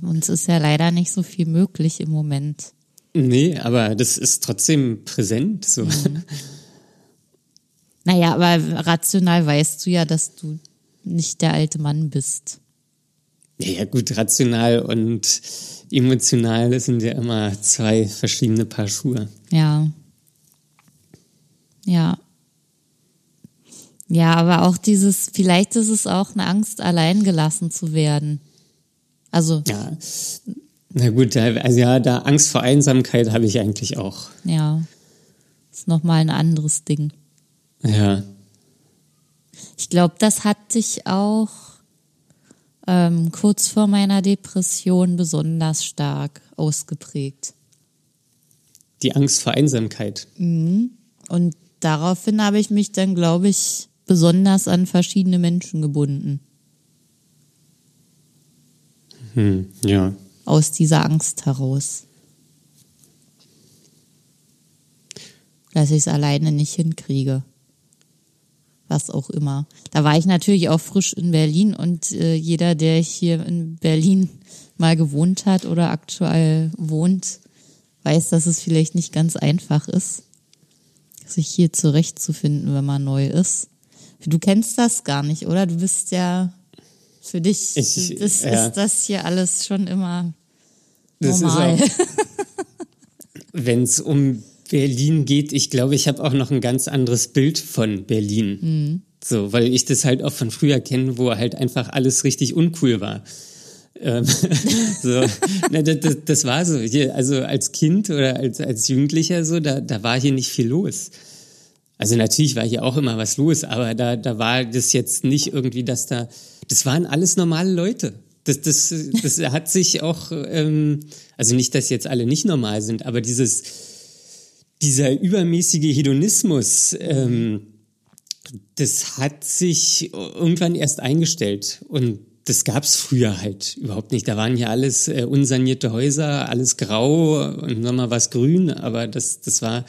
Uns ist ja leider nicht so viel möglich im Moment. Nee, aber das ist trotzdem präsent. So. Mhm. Naja, aber rational weißt du ja, dass du nicht der alte Mann bist. Ja, gut, rational und emotional, das sind ja immer zwei verschiedene Paar Schuhe. Ja. Ja. Ja, aber auch dieses, vielleicht ist es auch eine Angst, allein gelassen zu werden. Also. Ja. Na gut, also ja, da Angst vor Einsamkeit habe ich eigentlich auch. Ja. Ist nochmal ein anderes Ding. Ja. Ich glaube, das hat dich auch ähm, kurz vor meiner Depression besonders stark ausgeprägt. Die Angst vor Einsamkeit. Mhm. Und daraufhin habe ich mich dann, glaube ich, besonders an verschiedene Menschen gebunden. Hm, ja. Aus dieser Angst heraus. Dass ich es alleine nicht hinkriege was auch immer. Da war ich natürlich auch frisch in Berlin und äh, jeder, der hier in Berlin mal gewohnt hat oder aktuell wohnt, weiß, dass es vielleicht nicht ganz einfach ist, sich hier zurechtzufinden, wenn man neu ist. Du kennst das gar nicht, oder? Du bist ja für dich ich, das, ja. ist das hier alles schon immer normal. Wenn es um Berlin geht, ich glaube, ich habe auch noch ein ganz anderes Bild von Berlin. Mhm. So, weil ich das halt auch von früher kenne, wo halt einfach alles richtig uncool war. Ähm, so, na, das, das, war so. Hier, also als Kind oder als, als Jugendlicher so, da, da war hier nicht viel los. Also natürlich war hier auch immer was los, aber da, da war das jetzt nicht irgendwie, dass da, das waren alles normale Leute. Das, das, das hat sich auch, ähm, also nicht, dass jetzt alle nicht normal sind, aber dieses, dieser übermäßige Hedonismus, ähm, das hat sich irgendwann erst eingestellt. Und das gab's früher halt überhaupt nicht. Da waren ja alles äh, unsanierte Häuser, alles grau und nochmal was grün, aber das, das war,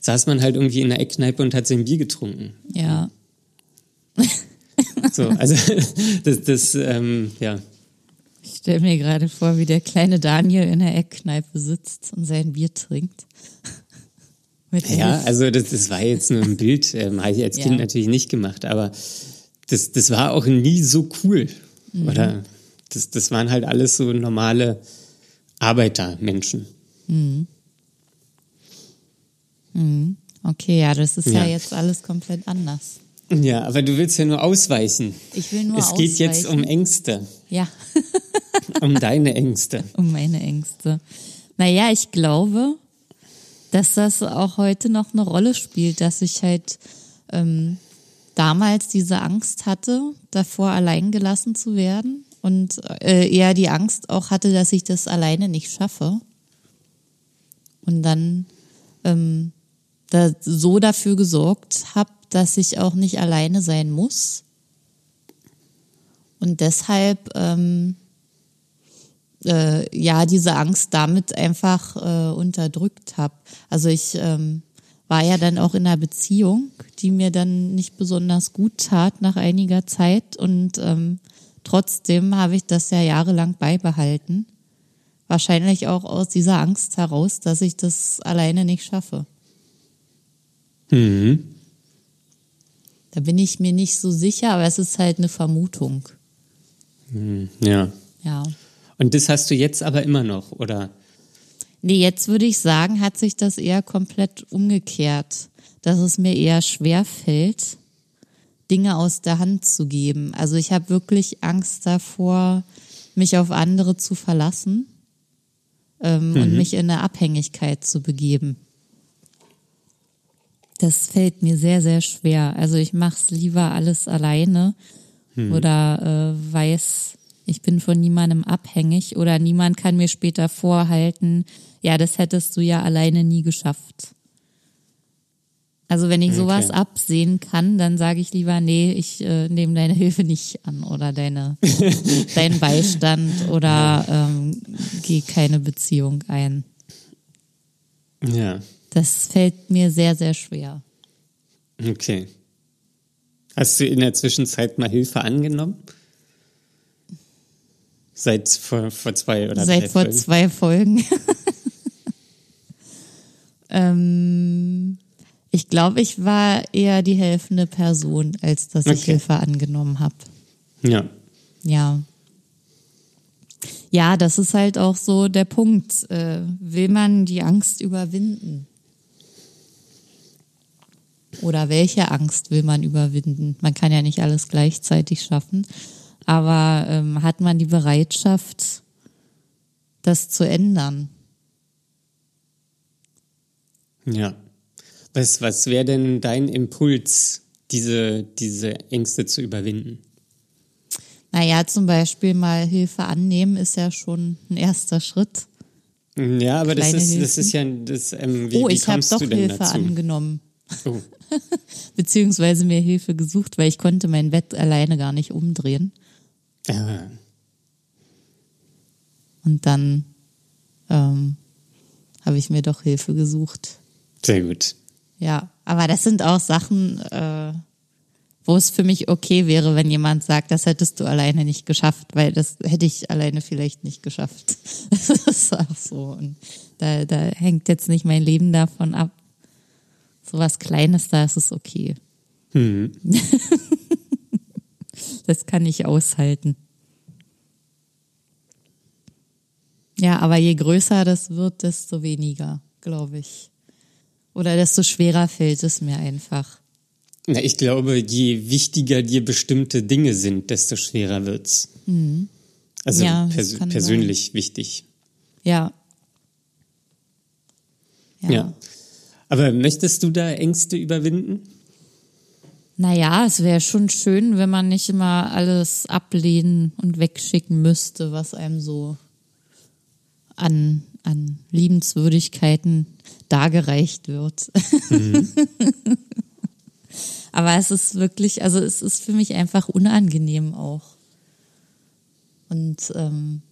saß man halt irgendwie in der Eckkneipe und hat sein Bier getrunken. Ja. So, also das, das ähm, ja. Ich stelle mir gerade vor, wie der kleine Daniel in der Eckkneipe sitzt und sein Bier trinkt. Ja, also das, das war jetzt nur ein Bild, ähm, habe ich als Kind ja. natürlich nicht gemacht, aber das, das war auch nie so cool. Mhm. Oder das, das waren halt alles so normale Arbeitermenschen. Mhm. Mhm. Okay, ja, das ist ja. ja. jetzt alles komplett anders. Ja, aber du willst ja nur ausweichen. Ich will nur es ausweichen. Es geht jetzt um Ängste. Ja. um deine Ängste. Um meine Ängste. Naja, ich glaube, dass das auch heute noch eine Rolle spielt, dass ich halt ähm, damals diese Angst hatte, davor allein gelassen zu werden und äh, eher die Angst auch hatte, dass ich das alleine nicht schaffe. Und dann ähm, da so dafür gesorgt habe, dass ich auch nicht alleine sein muss. Und deshalb ähm, äh, ja diese Angst damit einfach äh, unterdrückt habe. Also ich ähm, war ja dann auch in einer Beziehung, die mir dann nicht besonders gut tat nach einiger Zeit und ähm, trotzdem habe ich das ja jahrelang beibehalten. Wahrscheinlich auch aus dieser Angst heraus, dass ich das alleine nicht schaffe. Mhm. Da bin ich mir nicht so sicher, aber es ist halt eine Vermutung. Mhm. Ja. Ja. Und das hast du jetzt aber immer noch, oder? Nee, jetzt würde ich sagen, hat sich das eher komplett umgekehrt, dass es mir eher schwer fällt, Dinge aus der Hand zu geben. Also ich habe wirklich Angst davor, mich auf andere zu verlassen ähm, und mich in eine Abhängigkeit zu begeben. Das fällt mir sehr, sehr schwer. Also ich mache es lieber alles alleine oder äh, weiß, ich bin von niemandem abhängig oder niemand kann mir später vorhalten, ja, das hättest du ja alleine nie geschafft. Also wenn ich sowas Okay. absehen kann, dann sage ich lieber, nee, ich äh, nehme deine Hilfe nicht an oder deine deinen Beistand oder ähm, gehe keine Beziehung ein. Ja. Das fällt mir sehr, sehr schwer. Okay. Hast du in der Zwischenzeit mal Hilfe angenommen? Seit vor, vor zwei oder Seit drei vor Folgen? zwei Folgen. ähm, ich glaube, ich war eher die helfende Person, als dass ich Okay. Hilfe angenommen habe. Ja. Ja. Ja, das ist halt auch so der Punkt. Äh, will man die Angst überwinden? Oder welche Angst will man überwinden? Man kann ja nicht alles gleichzeitig schaffen, aber ähm, hat man die Bereitschaft, das zu ändern? Ja. Was, was wäre denn dein Impuls, diese, diese Ängste zu überwinden? Naja, zum Beispiel mal Hilfe annehmen ist ja schon ein erster Schritt. Ja, aber das ist, das ist ja, das, ähm, wie, oh, ich habe doch Hilfe dazu? angenommen. Oh. beziehungsweise mir Hilfe gesucht, weil ich konnte mein Bett alleine gar nicht umdrehen. Ah, Und dann ähm, habe ich mir doch Hilfe gesucht. sehr gut. Ja, aber das sind auch Sachen, äh, wo es für mich okay wäre, wenn jemand sagt, das hättest du alleine nicht geschafft, weil das hätte ich alleine vielleicht nicht geschafft. Das ist auch so. Und da, da hängt jetzt nicht mein Leben davon ab. So was Kleines, da ist es okay. Mhm. Das kann ich aushalten. Ja, aber je größer das wird, desto weniger, glaube ich. Oder desto schwerer fällt es mir einfach. Na, ich glaube, je wichtiger dir bestimmte Dinge sind, desto schwerer wird's. Also Mhm. Ja, das pers persönlich wichtig. Ja. Ja. Aber möchtest du da Ängste überwinden? Naja, es wäre schon schön, wenn man nicht immer alles ablehnen und wegschicken müsste, was einem so an, an Liebenswürdigkeiten dargereicht wird. Aber es ist wirklich, also es ist für mich einfach unangenehm auch. Und ähm,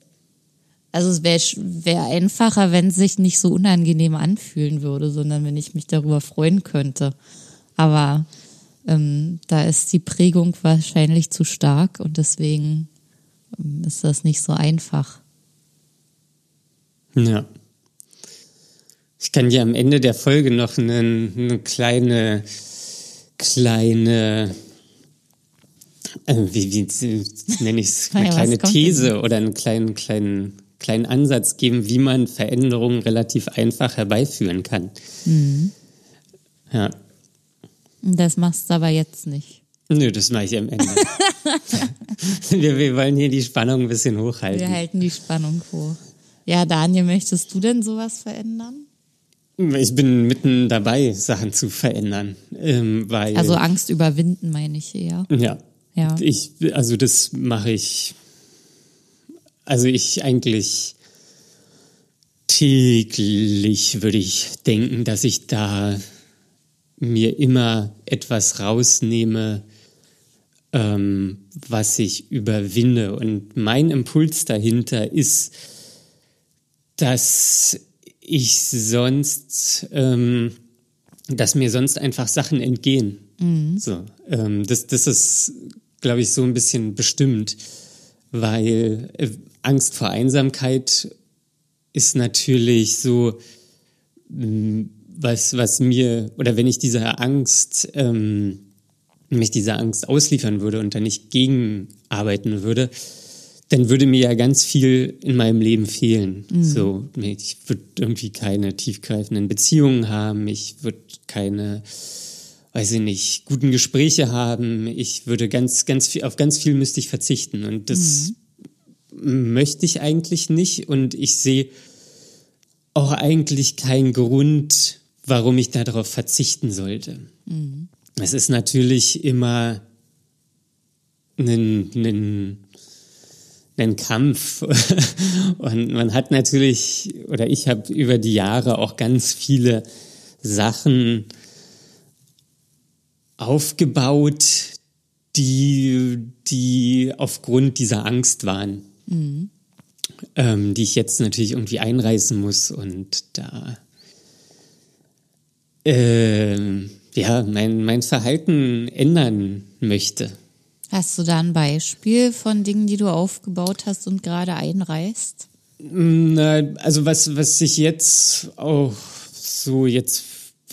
also es wäre wär einfacher, wenn es sich nicht so unangenehm anfühlen würde, sondern wenn ich mich darüber freuen könnte. Aber ähm, da ist die Prägung wahrscheinlich zu stark und deswegen ähm, ist das nicht so einfach. Ja. Ich kann dir am Ende der Folge noch eine, eine kleine, kleine, äh, wie, wie nenne ich es, eine Ja, kleine These oder einen kleinen, kleinen, kleinen Ansatz geben, wie man Veränderungen relativ einfach herbeiführen kann. Mhm. Ja. Das machst du aber jetzt nicht. Nö, das mache ich am Ende. wir, wir wollen hier die Spannung ein bisschen hochhalten. Wir halten die Spannung hoch. Ja, Daniel, möchtest du denn sowas verändern? Ich bin mitten dabei, Sachen zu verändern. Ähm, weil, Also Angst überwinden, meine ich eher. ja. Ja. Ich, also das mache ich, also ich eigentlich täglich würde ich denken, dass ich da mir immer etwas rausnehme, ähm, was ich überwinde. Und mein Impuls dahinter ist, dass ich sonst, ähm, dass mir sonst einfach Sachen entgehen. Mhm. So, ähm, das, das ist, glaube ich, so ein bisschen bestimmt, weil äh, Angst vor Einsamkeit ist natürlich so, mm, was, was mir, oder wenn ich dieser Angst, ähm, mich dieser Angst ausliefern würde und da nicht gegenarbeiten würde, dann würde mir ja ganz viel in meinem Leben fehlen. Mhm. So, ich würde irgendwie keine tiefgreifenden Beziehungen haben, ich würde keine, weiß ich nicht, guten Gespräche haben, ich würde ganz, ganz viel, auf ganz viel müsste ich verzichten und das mhm. möchte ich eigentlich nicht und ich sehe auch eigentlich keinen Grund, warum ich darauf verzichten sollte. Mhm. Es ist natürlich immer ein, ein einen Kampf. Und man hat natürlich, oder ich habe über die Jahre auch ganz viele Sachen aufgebaut, die, die aufgrund dieser Angst waren, mhm. ähm, die ich jetzt natürlich irgendwie einreißen muss und da äh, ja mein, mein Verhalten ändern möchte. Hast du da ein Beispiel von Dingen, die du aufgebaut hast und gerade einreißt? Also was, was ich jetzt auch so jetzt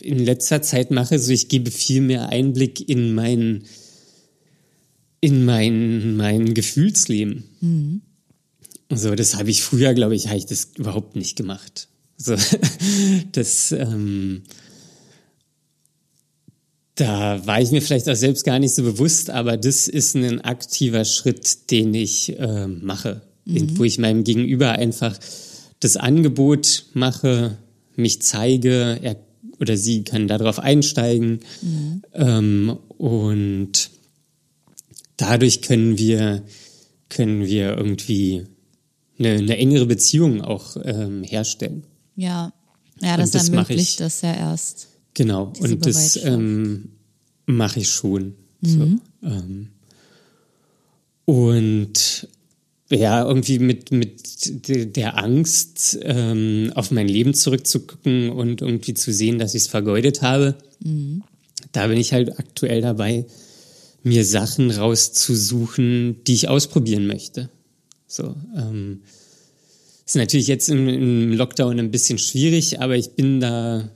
in letzter Zeit mache, so ich gebe viel mehr Einblick in mein, in mein, mein Gefühlsleben. Mhm. So, das habe ich früher, glaube ich, habe ich das überhaupt nicht gemacht. So, das, ähm, da war ich mir vielleicht auch selbst gar nicht so bewusst, aber das ist ein aktiver Schritt, den ich äh, mache, mhm. wo ich meinem Gegenüber einfach das Angebot mache, mich zeige, er oder sie kann darauf einsteigen mhm. ähm, und dadurch können wir können wir irgendwie eine, eine engere Beziehung auch ähm, herstellen. Ja, ja, das, das ermöglicht das ja erst. Genau, und das ähm, mache ich schon. Mhm. So, ähm, und ja, irgendwie mit, mit der Angst, ähm, auf mein Leben zurückzugucken und irgendwie zu sehen, dass ich es vergeudet habe, mhm. da bin ich halt aktuell dabei, mir Sachen rauszusuchen, die ich ausprobieren möchte. So, ähm, ist natürlich jetzt im, im Lockdown ein bisschen schwierig, aber ich bin da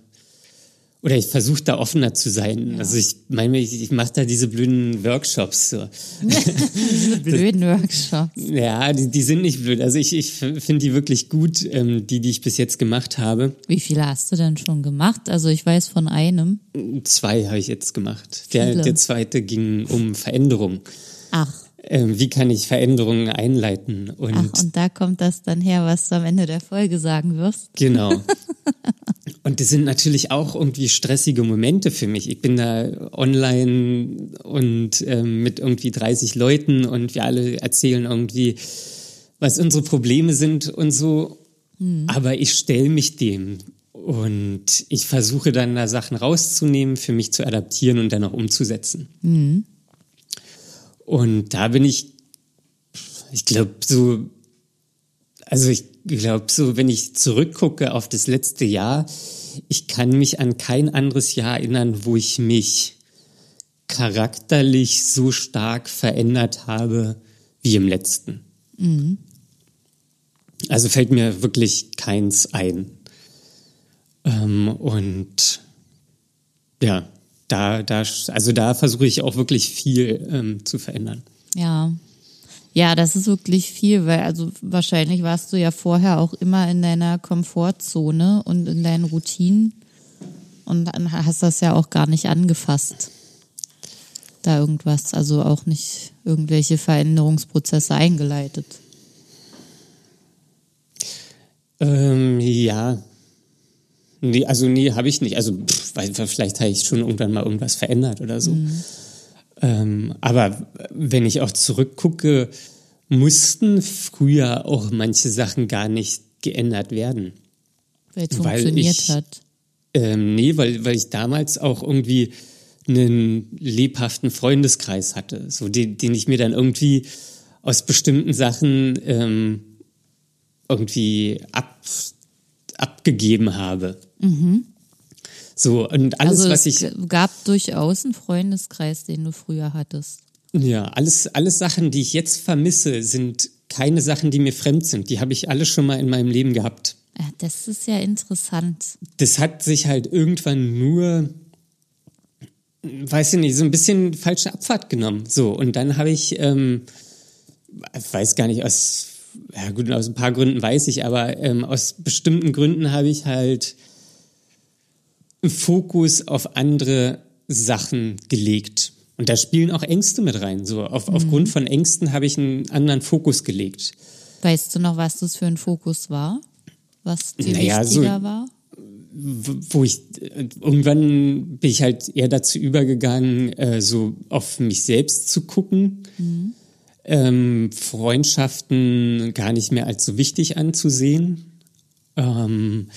oder ich versuche da offener zu sein. Ja. Also ich meine, ich, ich mache da diese blöden Workshops. So. diese blöden Workshops. Ja, die, die sind nicht blöd. Also ich, ich finde die wirklich gut, ähm, die, die ich bis jetzt gemacht habe. Wie viele hast du denn schon gemacht? Also ich weiß von einem. Zwei habe ich jetzt gemacht. Der, der zweite ging um Veränderung. Ach. Ähm, wie kann ich Veränderungen einleiten? Und Ach, und da kommt das dann her, was du am Ende der Folge sagen wirst. Genau. Und das sind natürlich auch irgendwie stressige Momente für mich. Ich bin da online und ähm, mit irgendwie 30 Leuten und wir alle erzählen irgendwie, was unsere Probleme sind und so. Mhm. Aber ich stelle mich dem und ich versuche dann da Sachen rauszunehmen, für mich zu adaptieren und dann auch umzusetzen. Mhm. Und da bin ich, ich glaube, so, also ich glaube, so, wenn ich zurückgucke auf das letzte Jahr, ich kann mich an kein anderes Jahr erinnern, wo ich mich charakterlich so stark verändert habe wie im letzten. Mhm. Also fällt mir wirklich keins ein. Ähm, und ja, da, da, also da versuche ich auch wirklich viel ähm, zu verändern. Ja, ja, das ist wirklich viel, weil also wahrscheinlich warst du ja vorher auch immer in deiner Komfortzone und in deinen Routinen und dann hast das ja auch gar nicht angefasst. Da irgendwas, also auch nicht irgendwelche Veränderungsprozesse eingeleitet. Ähm, ja. Nee, also nee, habe ich nicht. Also pff, vielleicht habe ich schon irgendwann mal irgendwas verändert oder so. Mhm. Ähm, aber wenn ich auch zurückgucke, mussten früher auch manche Sachen gar nicht geändert werden. Weil es funktioniert ich, hat. Ähm, nee, weil, weil ich damals auch irgendwie einen lebhaften Freundeskreis hatte, so den, den ich mir dann irgendwie aus bestimmten Sachen ähm, irgendwie ab, abgegeben habe. So, und alles, also was es ich. g- gab durchaus einen Freundeskreis, den du früher hattest. Ja, alles, alles Sachen, die ich jetzt vermisse, sind keine Sachen, die mir fremd sind. Die habe ich alle schon mal in meinem Leben gehabt. Ja, das ist ja interessant. Das hat sich halt irgendwann nur, weiß ich nicht, so ein bisschen falsche Abfahrt genommen. So, und dann habe ich, ähm, ich weiß gar nicht, aus, ja gut, aus ein paar Gründen weiß ich, aber ähm, aus bestimmten Gründen habe ich halt Fokus auf andere Sachen gelegt. Und da spielen auch Ängste mit rein. So, auf, aufgrund von Ängsten habe ich einen anderen Fokus gelegt. Weißt du noch, was das für ein Fokus war? Was dir Naja, so- wichtiger war? wo ich irgendwann bin ich halt eher dazu übergegangen, äh, so auf mich selbst zu gucken, ähm, Freundschaften gar nicht mehr als so wichtig anzusehen, ähm,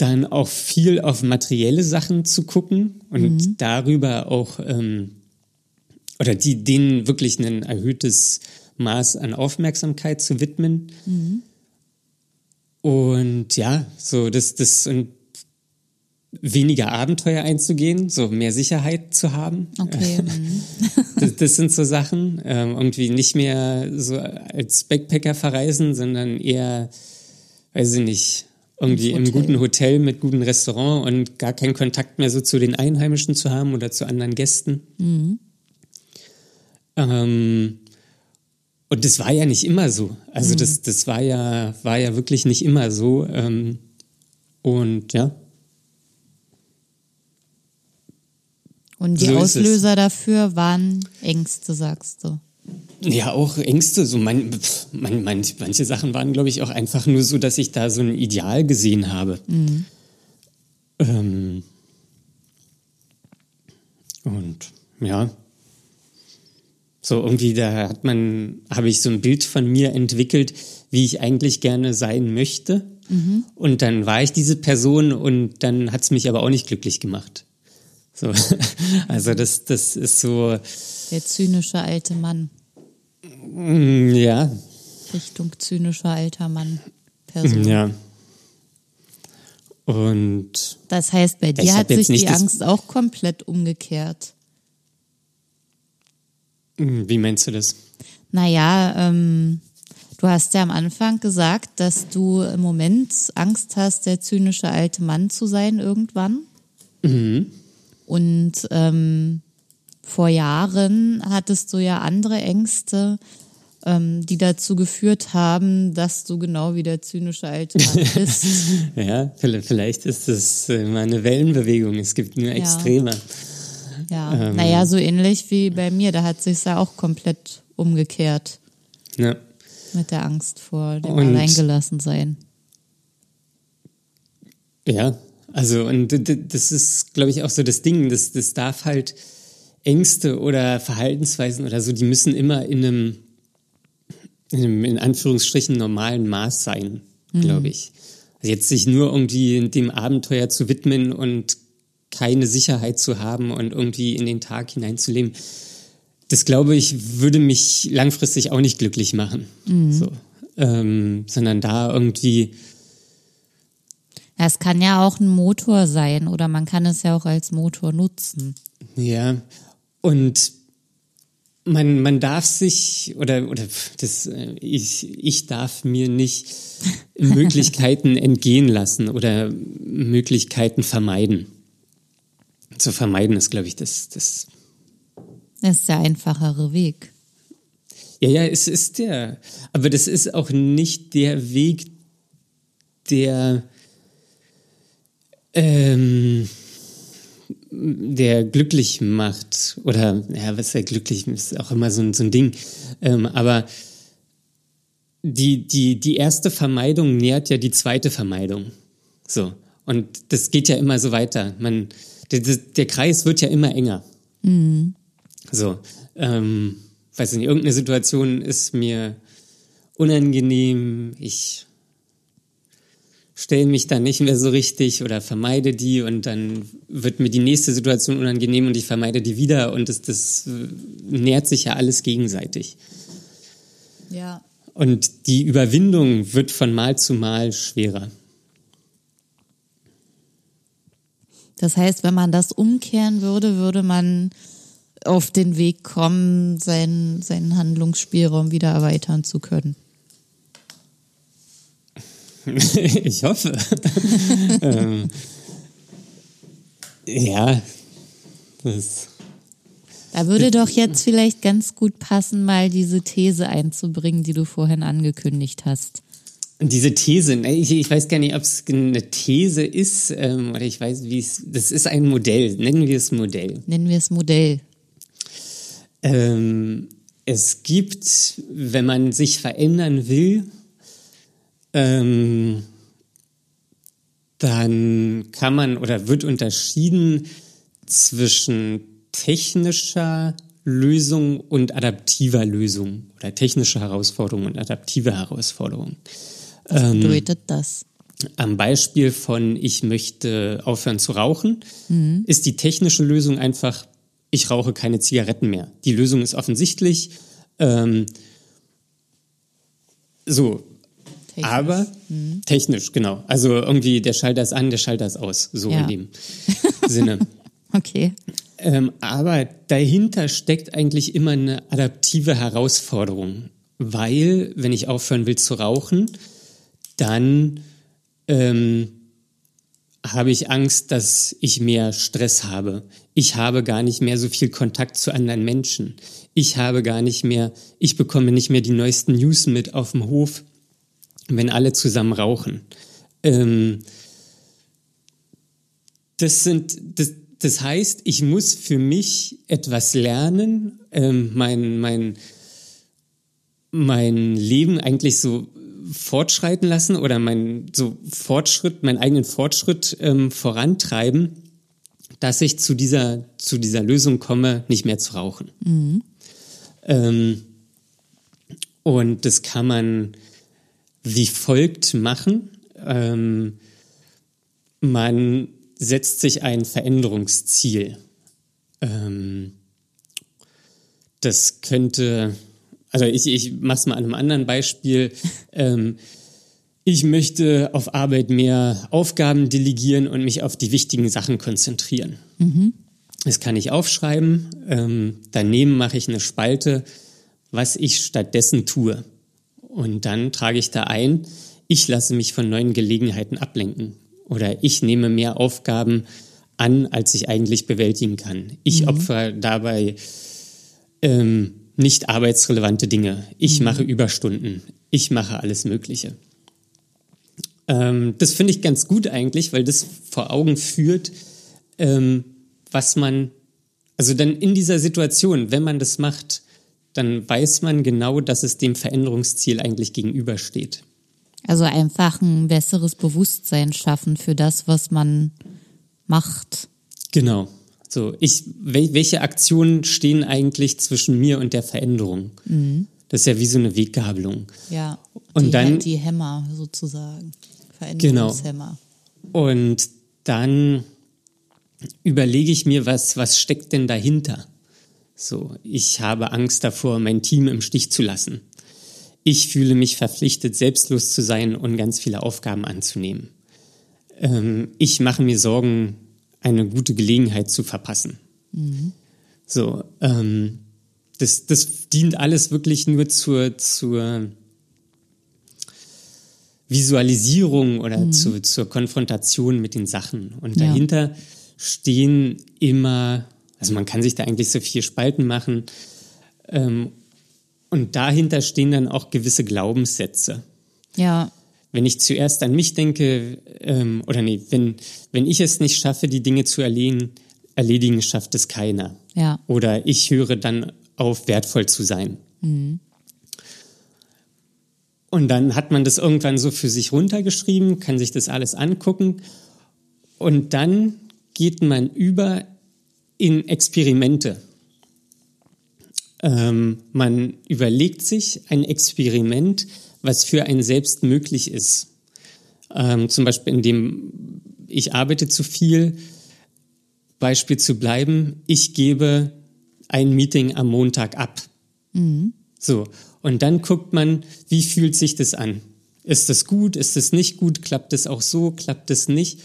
dann auch viel auf materielle Sachen zu gucken und darüber auch ähm, oder die denen wirklich ein erhöhtes Maß an Aufmerksamkeit zu widmen. Und ja, so das, das und weniger Abenteuer einzugehen, so mehr Sicherheit zu haben. Okay. mhm. Das, das sind so Sachen. Ähm, irgendwie nicht mehr so als Backpacker verreisen, sondern eher, weiß ich nicht, irgendwie im guten Hotel mit gutem Restaurant und gar keinen Kontakt mehr so zu den Einheimischen zu haben oder zu anderen Gästen. Ähm, und das war ja nicht immer so. Also das, das war ja, war ja wirklich nicht immer so. Ähm, und ja, Und die So. Auslöser dafür waren Ängste, sagst du. Ja, auch Ängste. So man, pf, man, man, manche Sachen waren, glaube ich, auch einfach nur so, dass ich da so ein Ideal gesehen habe. Ähm, und ja, so irgendwie da hat man, habe ich so ein Bild von mir entwickelt, wie ich eigentlich gerne sein möchte. Und dann war ich diese Person und dann hat es mich aber auch nicht glücklich gemacht. So, also das, das ist so, Der zynische alte Mann. Ja, Richtung zynischer alter Mann. Person. Ja. Und Das heißt, bei dir hat sich die Angst auch komplett umgekehrt. wie meinst du das? Naja, ähm, du hast ja am Anfang gesagt, dass du im Moment Angst hast, der zynische alte Mann zu sein irgendwann. Und ähm, vor Jahren hattest du ja andere Ängste, ähm, die dazu geführt haben, dass du genau wie der zynische alte Mann bist. Ja, vielleicht ist das äh, mal eine Wellenbewegung. Es gibt nur Extreme. Ja, Ähm. naja, so ähnlich wie bei mir. Da hat sich ja auch komplett umgekehrt Ja. mit der Angst vor dem Und- Alleingelassensein. Ja, also und das ist, glaube ich, auch so das Ding. Das, das darf halt Ängste oder Verhaltensweisen oder so, die müssen immer in einem, in, einem, in Anführungsstrichen normalen Maß sein, glaube ich. Also jetzt sich nur irgendwie dem Abenteuer zu widmen und keine Sicherheit zu haben und irgendwie in den Tag hineinzuleben, das glaube ich, würde mich langfristig auch nicht glücklich machen. So. Ähm, sondern da irgendwie es kann ja auch ein Motor sein oder man kann es ja auch als Motor nutzen. Ja, und man, man darf sich oder oder das äh, ich, ich darf mir nicht Möglichkeiten entgehen lassen oder Möglichkeiten vermeiden. Zu vermeiden ist, glaube ich, das, das Das ist der einfachere Weg. Ja, ja, es ist der. Aber das ist auch nicht der Weg, der, ähm, der glücklich macht. Oder, ja, was ist ja glücklich, ist auch immer so ein, so ein Ding. Ähm, aber die, die, die erste Vermeidung nährt ja die zweite Vermeidung. So. Und das geht ja immer so weiter. Man, der, der der Kreis wird ja immer enger. So, ähm, weiß nicht, irgendeine Situation ist mir unangenehm, ich stelle mich da nicht mehr so richtig oder vermeide die und dann wird mir die nächste Situation unangenehm und ich vermeide die wieder und das, das äh, nährt sich ja alles gegenseitig. Ja. Und die Überwindung wird von Mal zu Mal schwerer. Das heißt, wenn man das umkehren würde, würde man auf den Weg kommen, seinen, seinen Handlungsspielraum wieder erweitern zu können. ich hoffe. ähm, ja, das. Da würde doch jetzt vielleicht ganz gut passen, mal diese These einzubringen, die du vorhin angekündigt hast. Diese These, ich, ich weiß gar nicht, ob es eine These ist ähm, oder ich weiß, wie es. Das ist ein Modell. Nennen wir es Modell. Nennen wir es Modell. Ähm, es gibt, wenn man sich verändern will, ähm, dann kann man oder wird unterschieden zwischen technischer Lösung und adaptiver Lösung oder technische Herausforderung und adaptive Herausforderung. Was ähm, bedeutet das? Am Beispiel von ich möchte aufhören zu rauchen, mhm. ist die technische Lösung einfach, ich rauche keine Zigaretten mehr. Die Lösung ist offensichtlich. Ähm, so, Technisch. Aber mhm. technisch, genau. Also irgendwie der Schalter ist an, der Schalter ist aus, so ja. in dem Sinne. Okay. Ähm, aber dahinter steckt eigentlich immer eine adaptive Herausforderung, weil wenn ich aufhören will zu rauchen, dann ähm, habe ich Angst, dass ich mehr Stress habe. Ich habe gar nicht mehr so viel Kontakt zu anderen Menschen. Ich habe gar nicht mehr, ich bekomme nicht mehr die neuesten News mit auf dem Hof wenn alle zusammen rauchen. Ähm, das sind, das, das heißt, ich muss für mich etwas lernen, ähm, mein, mein, mein Leben eigentlich so fortschreiten lassen oder mein so Fortschritt, meinen eigenen Fortschritt ähm, vorantreiben, dass ich zu dieser, zu dieser Lösung komme, nicht mehr zu rauchen. Mhm. Ähm, und das kann man wie folgt machen. Ähm, man setzt sich ein Veränderungsziel. Ähm, das könnte, also ich, ich mache es mal an einem anderen Beispiel. Ähm, ich möchte auf Arbeit mehr Aufgaben delegieren und mich auf die wichtigen Sachen konzentrieren. Mhm. Das kann ich aufschreiben. Ähm, daneben mache ich eine Spalte, was ich stattdessen tue. Und dann trage ich da ein, ich lasse mich von neuen Gelegenheiten ablenken oder ich nehme mehr Aufgaben an, als ich eigentlich bewältigen kann. Ich mhm. opfere dabei ähm, nicht arbeitsrelevante Dinge. Ich mhm. mache Überstunden. Ich mache alles Mögliche. Ähm, das finde ich ganz gut eigentlich, weil das vor Augen führt, ähm, was man, also dann in dieser Situation, wenn man das macht, dann weiß man genau, dass es dem Veränderungsziel eigentlich gegenübersteht. Also einfach ein besseres Bewusstsein schaffen für das, was man macht. Genau. So, ich, welche Aktionen stehen eigentlich zwischen mir und der Veränderung? Mhm. Das ist ja wie so eine Weggabelung. Ja. Und die, dann die Hämmer sozusagen. Veränderungshämmer. Genau. Und dann überlege ich mir, was, was steckt denn dahinter? So, ich habe Angst davor, mein Team im Stich zu lassen. Ich fühle mich verpflichtet, selbstlos zu sein und ganz viele Aufgaben anzunehmen. Ähm, ich mache mir Sorgen, eine gute Gelegenheit zu verpassen. Mhm. So, ähm, das, das dient alles wirklich nur zur, zur Visualisierung oder mhm. zu, zur Konfrontation mit den Sachen. Und dahinter ja. stehen immer also man kann sich da eigentlich so vier Spalten machen. Ähm, und dahinter stehen dann auch gewisse Glaubenssätze. Ja. Wenn ich zuerst an mich denke, ähm, oder nee, wenn, wenn ich es nicht schaffe, die Dinge zu erledigen, erledigen schafft es keiner. Ja. Oder ich höre dann auf, wertvoll zu sein. Mhm. Und dann hat man das irgendwann so für sich runtergeschrieben, kann sich das alles angucken. Und dann geht man über in Experimente. Ähm, man überlegt sich ein Experiment, was für einen selbst möglich ist. Ähm, zum Beispiel, indem ich arbeite zu viel. Beispiel zu bleiben, ich gebe ein Meeting am Montag ab. Mhm. So. Und dann guckt man, wie fühlt sich das an? Ist das gut? Ist das nicht gut? Klappt es auch so? Klappt es nicht?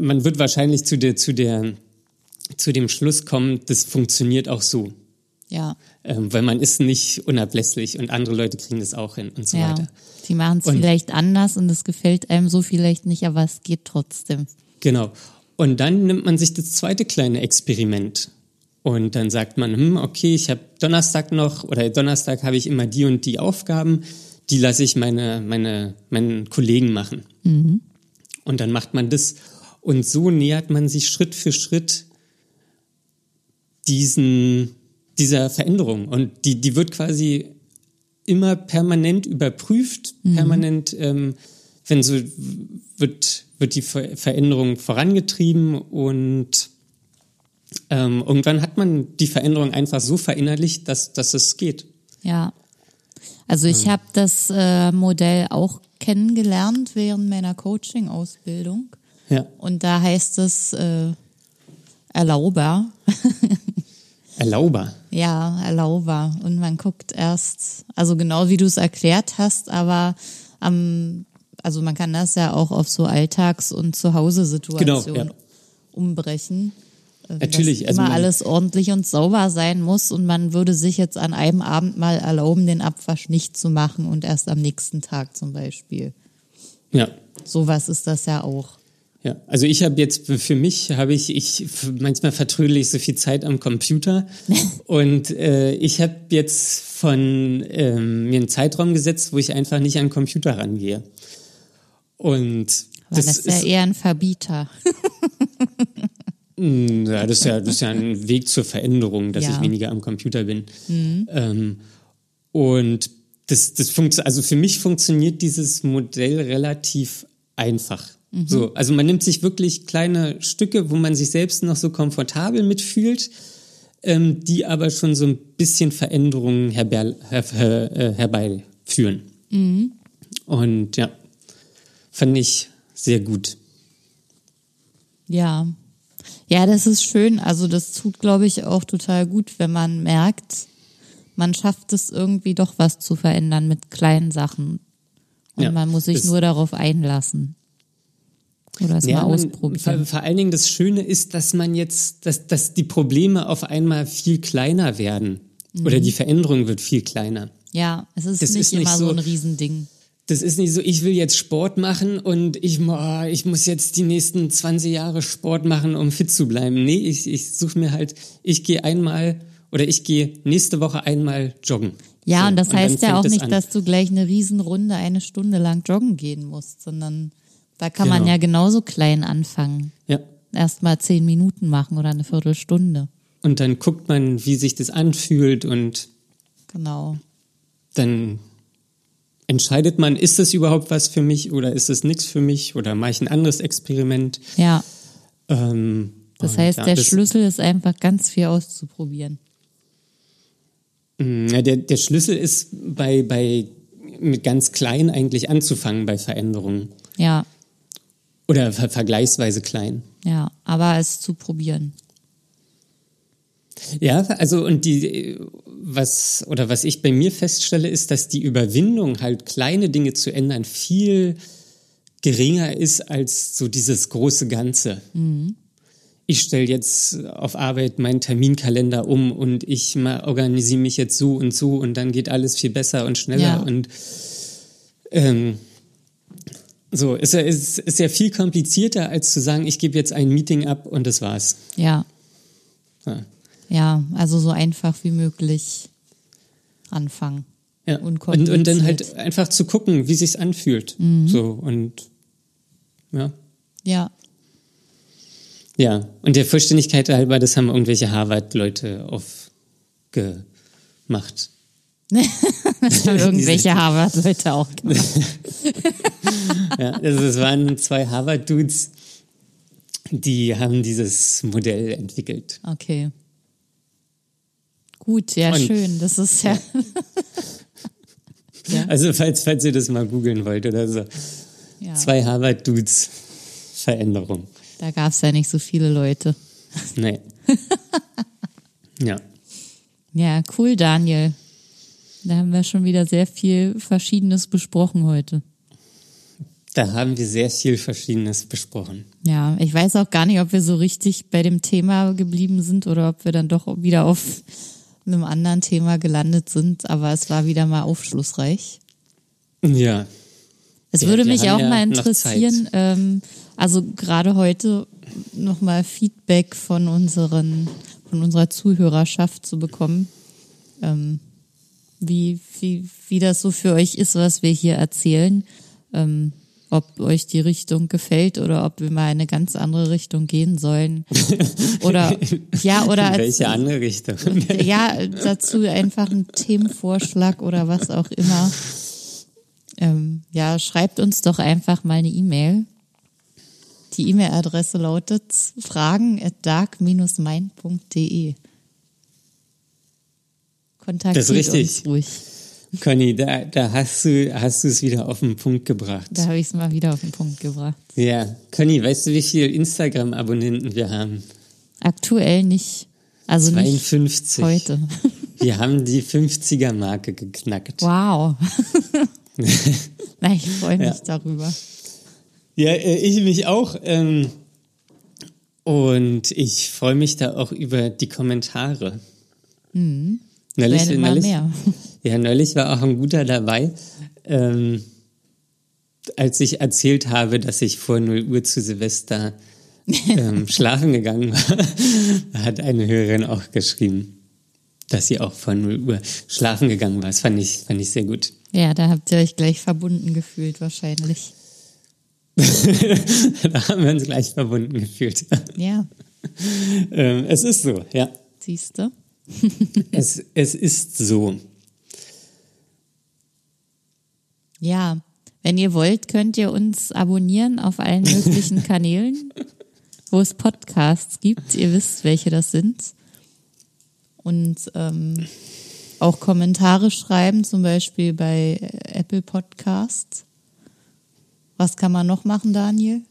man wird wahrscheinlich zu der, zu der, zu dem Schluss kommen, das funktioniert auch so. Ja. Ähm, weil man ist nicht unablässig und andere Leute kriegen das auch hin und so ja. weiter. Die machen es vielleicht anders und es gefällt einem so vielleicht nicht, aber es geht trotzdem. Genau. Und dann nimmt man sich das zweite kleine Experiment. Und dann sagt man, hm, okay, ich habe Donnerstag noch oder Donnerstag habe ich immer die und die Aufgaben, die lasse ich meine, meine, meinen Kollegen machen. Und dann macht man das. Und so nähert man sich Schritt für Schritt diesen, dieser Veränderung. Und die, die wird quasi immer permanent überprüft, permanent, ähm, wenn so wird, wird die Ver Veränderung vorangetrieben und ähm, irgendwann hat man die Veränderung einfach so verinnerlicht, dass, dass es geht. Ja. Also ich habe das äh, Modell auch kennengelernt während meiner Coaching-Ausbildung. Ja. Und da heißt es äh, erlaubbar. Erlauber. Ja, erlaubbar. Und man guckt erst, also genau wie du es erklärt hast, aber am, also man kann das ja auch auf so Alltags- und Zuhause-Situationen Genau, ja. umbrechen. Äh, Natürlich, Dass also immer man- alles ordentlich und sauber sein muss und man würde sich jetzt an einem Abend mal erlauben, den Abwasch nicht zu machen und erst am nächsten Tag zum Beispiel. Ja. Sowas ist das ja auch. Ja, also ich habe jetzt für mich habe ich ich manchmal vertrödel ich so viel Zeit am Computer und äh, ich habe jetzt von ähm, mir einen Zeitraum gesetzt, wo ich einfach nicht an den Computer rangehe. Und Aber das, ist ja eher ein Verbieter. Ja, das ist ja, das ist ja ein Weg zur Veränderung, dass Ja. Mhm. ich weniger am Computer bin. Ähm, und das, das funktioniert, also für mich funktioniert dieses Modell relativ einfach. Mhm. So, also man nimmt sich wirklich kleine Stücke, wo man sich selbst noch so komfortabel mitfühlt, ähm, die aber schon so ein bisschen Veränderungen herber, her, her, äh, herbeiführen. Mhm. Und ja, fand ich sehr gut. Ja. Ja, das ist schön. Also das tut, glaube ich, auch total gut, wenn man merkt, man schafft es irgendwie doch was zu verändern mit kleinen Sachen. Und Ja, man muss sich nur darauf einlassen. Oder es mal man- ausprobieren. Vor, vor allen Dingen das Schöne ist, dass man jetzt, dass, dass die Probleme auf einmal viel kleiner werden. Oder die Veränderung wird viel kleiner. Ja, es ist Das nicht ist nicht immer so, so- ein Riesending. Das ist nicht so, ich will jetzt Sport machen und ich, oh, ich muss jetzt die nächsten 20 Jahre Sport machen, um fit zu bleiben. Nee, ich, ich suche mir halt, ich gehe einmal oder ich gehe nächste Woche einmal joggen. Ja, So, und das heißt ja auch nicht, an. dass du gleich eine Riesenrunde eine Stunde lang joggen gehen musst, sondern da kann man Genau. ja genauso klein anfangen. Ja. Erst mal zehn Minuten machen oder eine Viertelstunde. Und dann guckt man, wie sich das anfühlt und Genau. dann entscheidet man, ist das überhaupt was für mich oder ist es nichts für mich oder mache ich ein anderes Experiment. Ja. Ähm, Das heißt, ja, der das- Schlüssel ist einfach ganz viel auszuprobieren. Ja, der, der Schlüssel ist bei, bei mit ganz klein eigentlich anzufangen bei Veränderungen. Ja, Oder ver vergleichsweise klein. ja, aber es zu probieren. Ja, also und die, was, oder was ich bei mir feststelle, ist, dass die Überwindung halt kleine Dinge zu ändern viel geringer ist als so dieses große Ganze. Ich stelle jetzt auf Arbeit meinen Terminkalender um und ich organisiere mich jetzt so und so und dann geht alles viel besser und schneller Ja. und ähm, so ist ja, ist, ist ja viel komplizierter als zu sagen, ich gebe jetzt ein Meeting ab und das war's. Ja, Ja. ja, also so einfach wie möglich anfangen. Ja. Und, und dann halt einfach zu gucken, wie sich's anfühlt. So und ja. Ja, Ja. Und der Vollständigkeit halber, das haben irgendwelche Harvard-Leute aufgemacht. das haben irgendwelche Harvard-Leute auch gemacht. Ja, also es waren zwei Harvard-Dudes, die haben dieses Modell entwickelt. Okay. Gut, ja, Und- schön. Das ist ja. ja. Also falls, falls ihr das mal googeln wollt oder so. ja. Zwei Harvard-Dudes Veränderung. Da gab es ja nicht so viele Leute. Nee. ja. Ja, cool, Daniel. Da haben wir schon wieder sehr viel Verschiedenes besprochen heute. Da haben wir sehr viel Verschiedenes besprochen. Ja, ich weiß auch gar nicht, ob wir so richtig bei dem Thema geblieben sind oder ob wir dann doch wieder auf einem anderen Thema gelandet sind, aber es war wieder mal aufschlussreich. Ja. Es Wir- würde mich auch ja mal interessieren, ähm, also gerade heute nochmal Feedback von unseren, von unserer Zuhörerschaft zu bekommen, ähm, wie, wie, wie das so für euch ist, was wir hier erzählen, ähm, ob euch die Richtung gefällt oder ob wir mal in eine ganz andere Richtung gehen sollen. Oder ja, oder als, welche andere Richtung? ja, dazu einfach ein Themenvorschlag oder was auch immer. Ähm, ja, schreibt uns doch einfach mal eine E-Mail. Die E-Mail-Adresse lautet fragen at dark-mind.de. Kontaktiert Das ist richtig. ruhig. Conny, da, da hast du hast du es wieder auf den Punkt gebracht. Da habe ich es mal wieder auf den Punkt gebracht. Ja, Conny, weißt du, wie viele Instagram-Abonnenten wir haben? Aktuell nicht. Also nicht 52. heute. Wir haben die 50er-Marke geknackt. Wow. Na, ich freue mich Ja. darüber. Ja, äh, ich mich auch. Ähm, und ich freue mich da auch über die Kommentare. Mhm. Neulich, neulich, mehr. Ja, neulich war auch ein guter dabei. Ähm, als ich erzählt habe, dass ich vor 0 Uhr zu Silvester ähm, schlafen gegangen war, hat eine Hörerin auch geschrieben, dass sie auch vor 0 Uhr schlafen gegangen war. Das fand ich, fand ich sehr gut. Ja, da habt ihr euch gleich verbunden gefühlt wahrscheinlich. da haben wir uns gleich verbunden gefühlt. Ja, ähm, es ist so, ja. siehst du? Es, es ist so. Ja, wenn ihr wollt, könnt ihr uns abonnieren auf allen möglichen Kanälen, wo es Podcasts gibt. Ihr wisst, welche das sind. Und ähm, auch Kommentare schreiben, zum Beispiel bei äh, Apple Podcasts. Was kann man noch machen, Daniel?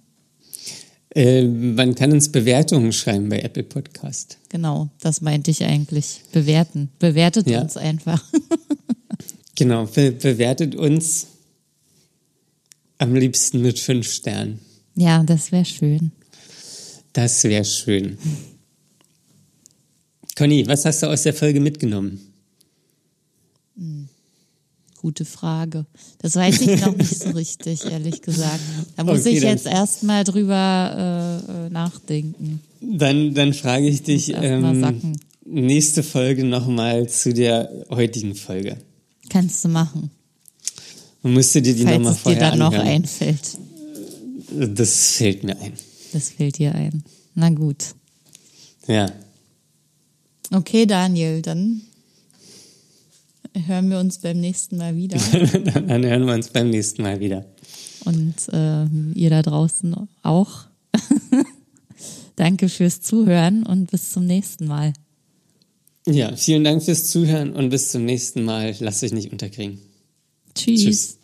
Äh, man kann uns Bewertungen schreiben bei Apple Podcast. Genau, das meinte ich eigentlich. Bewerten. Bewertet Ja. uns einfach. Genau, be bewertet uns am liebsten mit fünf Sternen. ja, das wäre schön. Das wäre schön. Conny, was hast du aus der Folge mitgenommen? Gute Frage. Das weiß ich noch nicht so richtig, ehrlich gesagt. Da muss Okay, ich jetzt erstmal drüber äh, nachdenken. Dann, dann frage ich dich ähm, nächste Folge nochmal zu der heutigen Folge. Kannst du machen, musst du dir die nochmal es dir vorher dann noch anhören. einfällt. Das fällt mir ein. Das fällt dir ein. Na gut. Ja. Okay, Daniel, dann hören wir uns beim nächsten Mal wieder. dann, hören wir uns beim nächsten Mal wieder. Und äh, ihr da draußen auch. Danke fürs Zuhören und bis zum nächsten Mal. Ja, vielen Dank fürs Zuhören und bis zum nächsten Mal. Lasst euch nicht unterkriegen. Tschüss. Tschüss.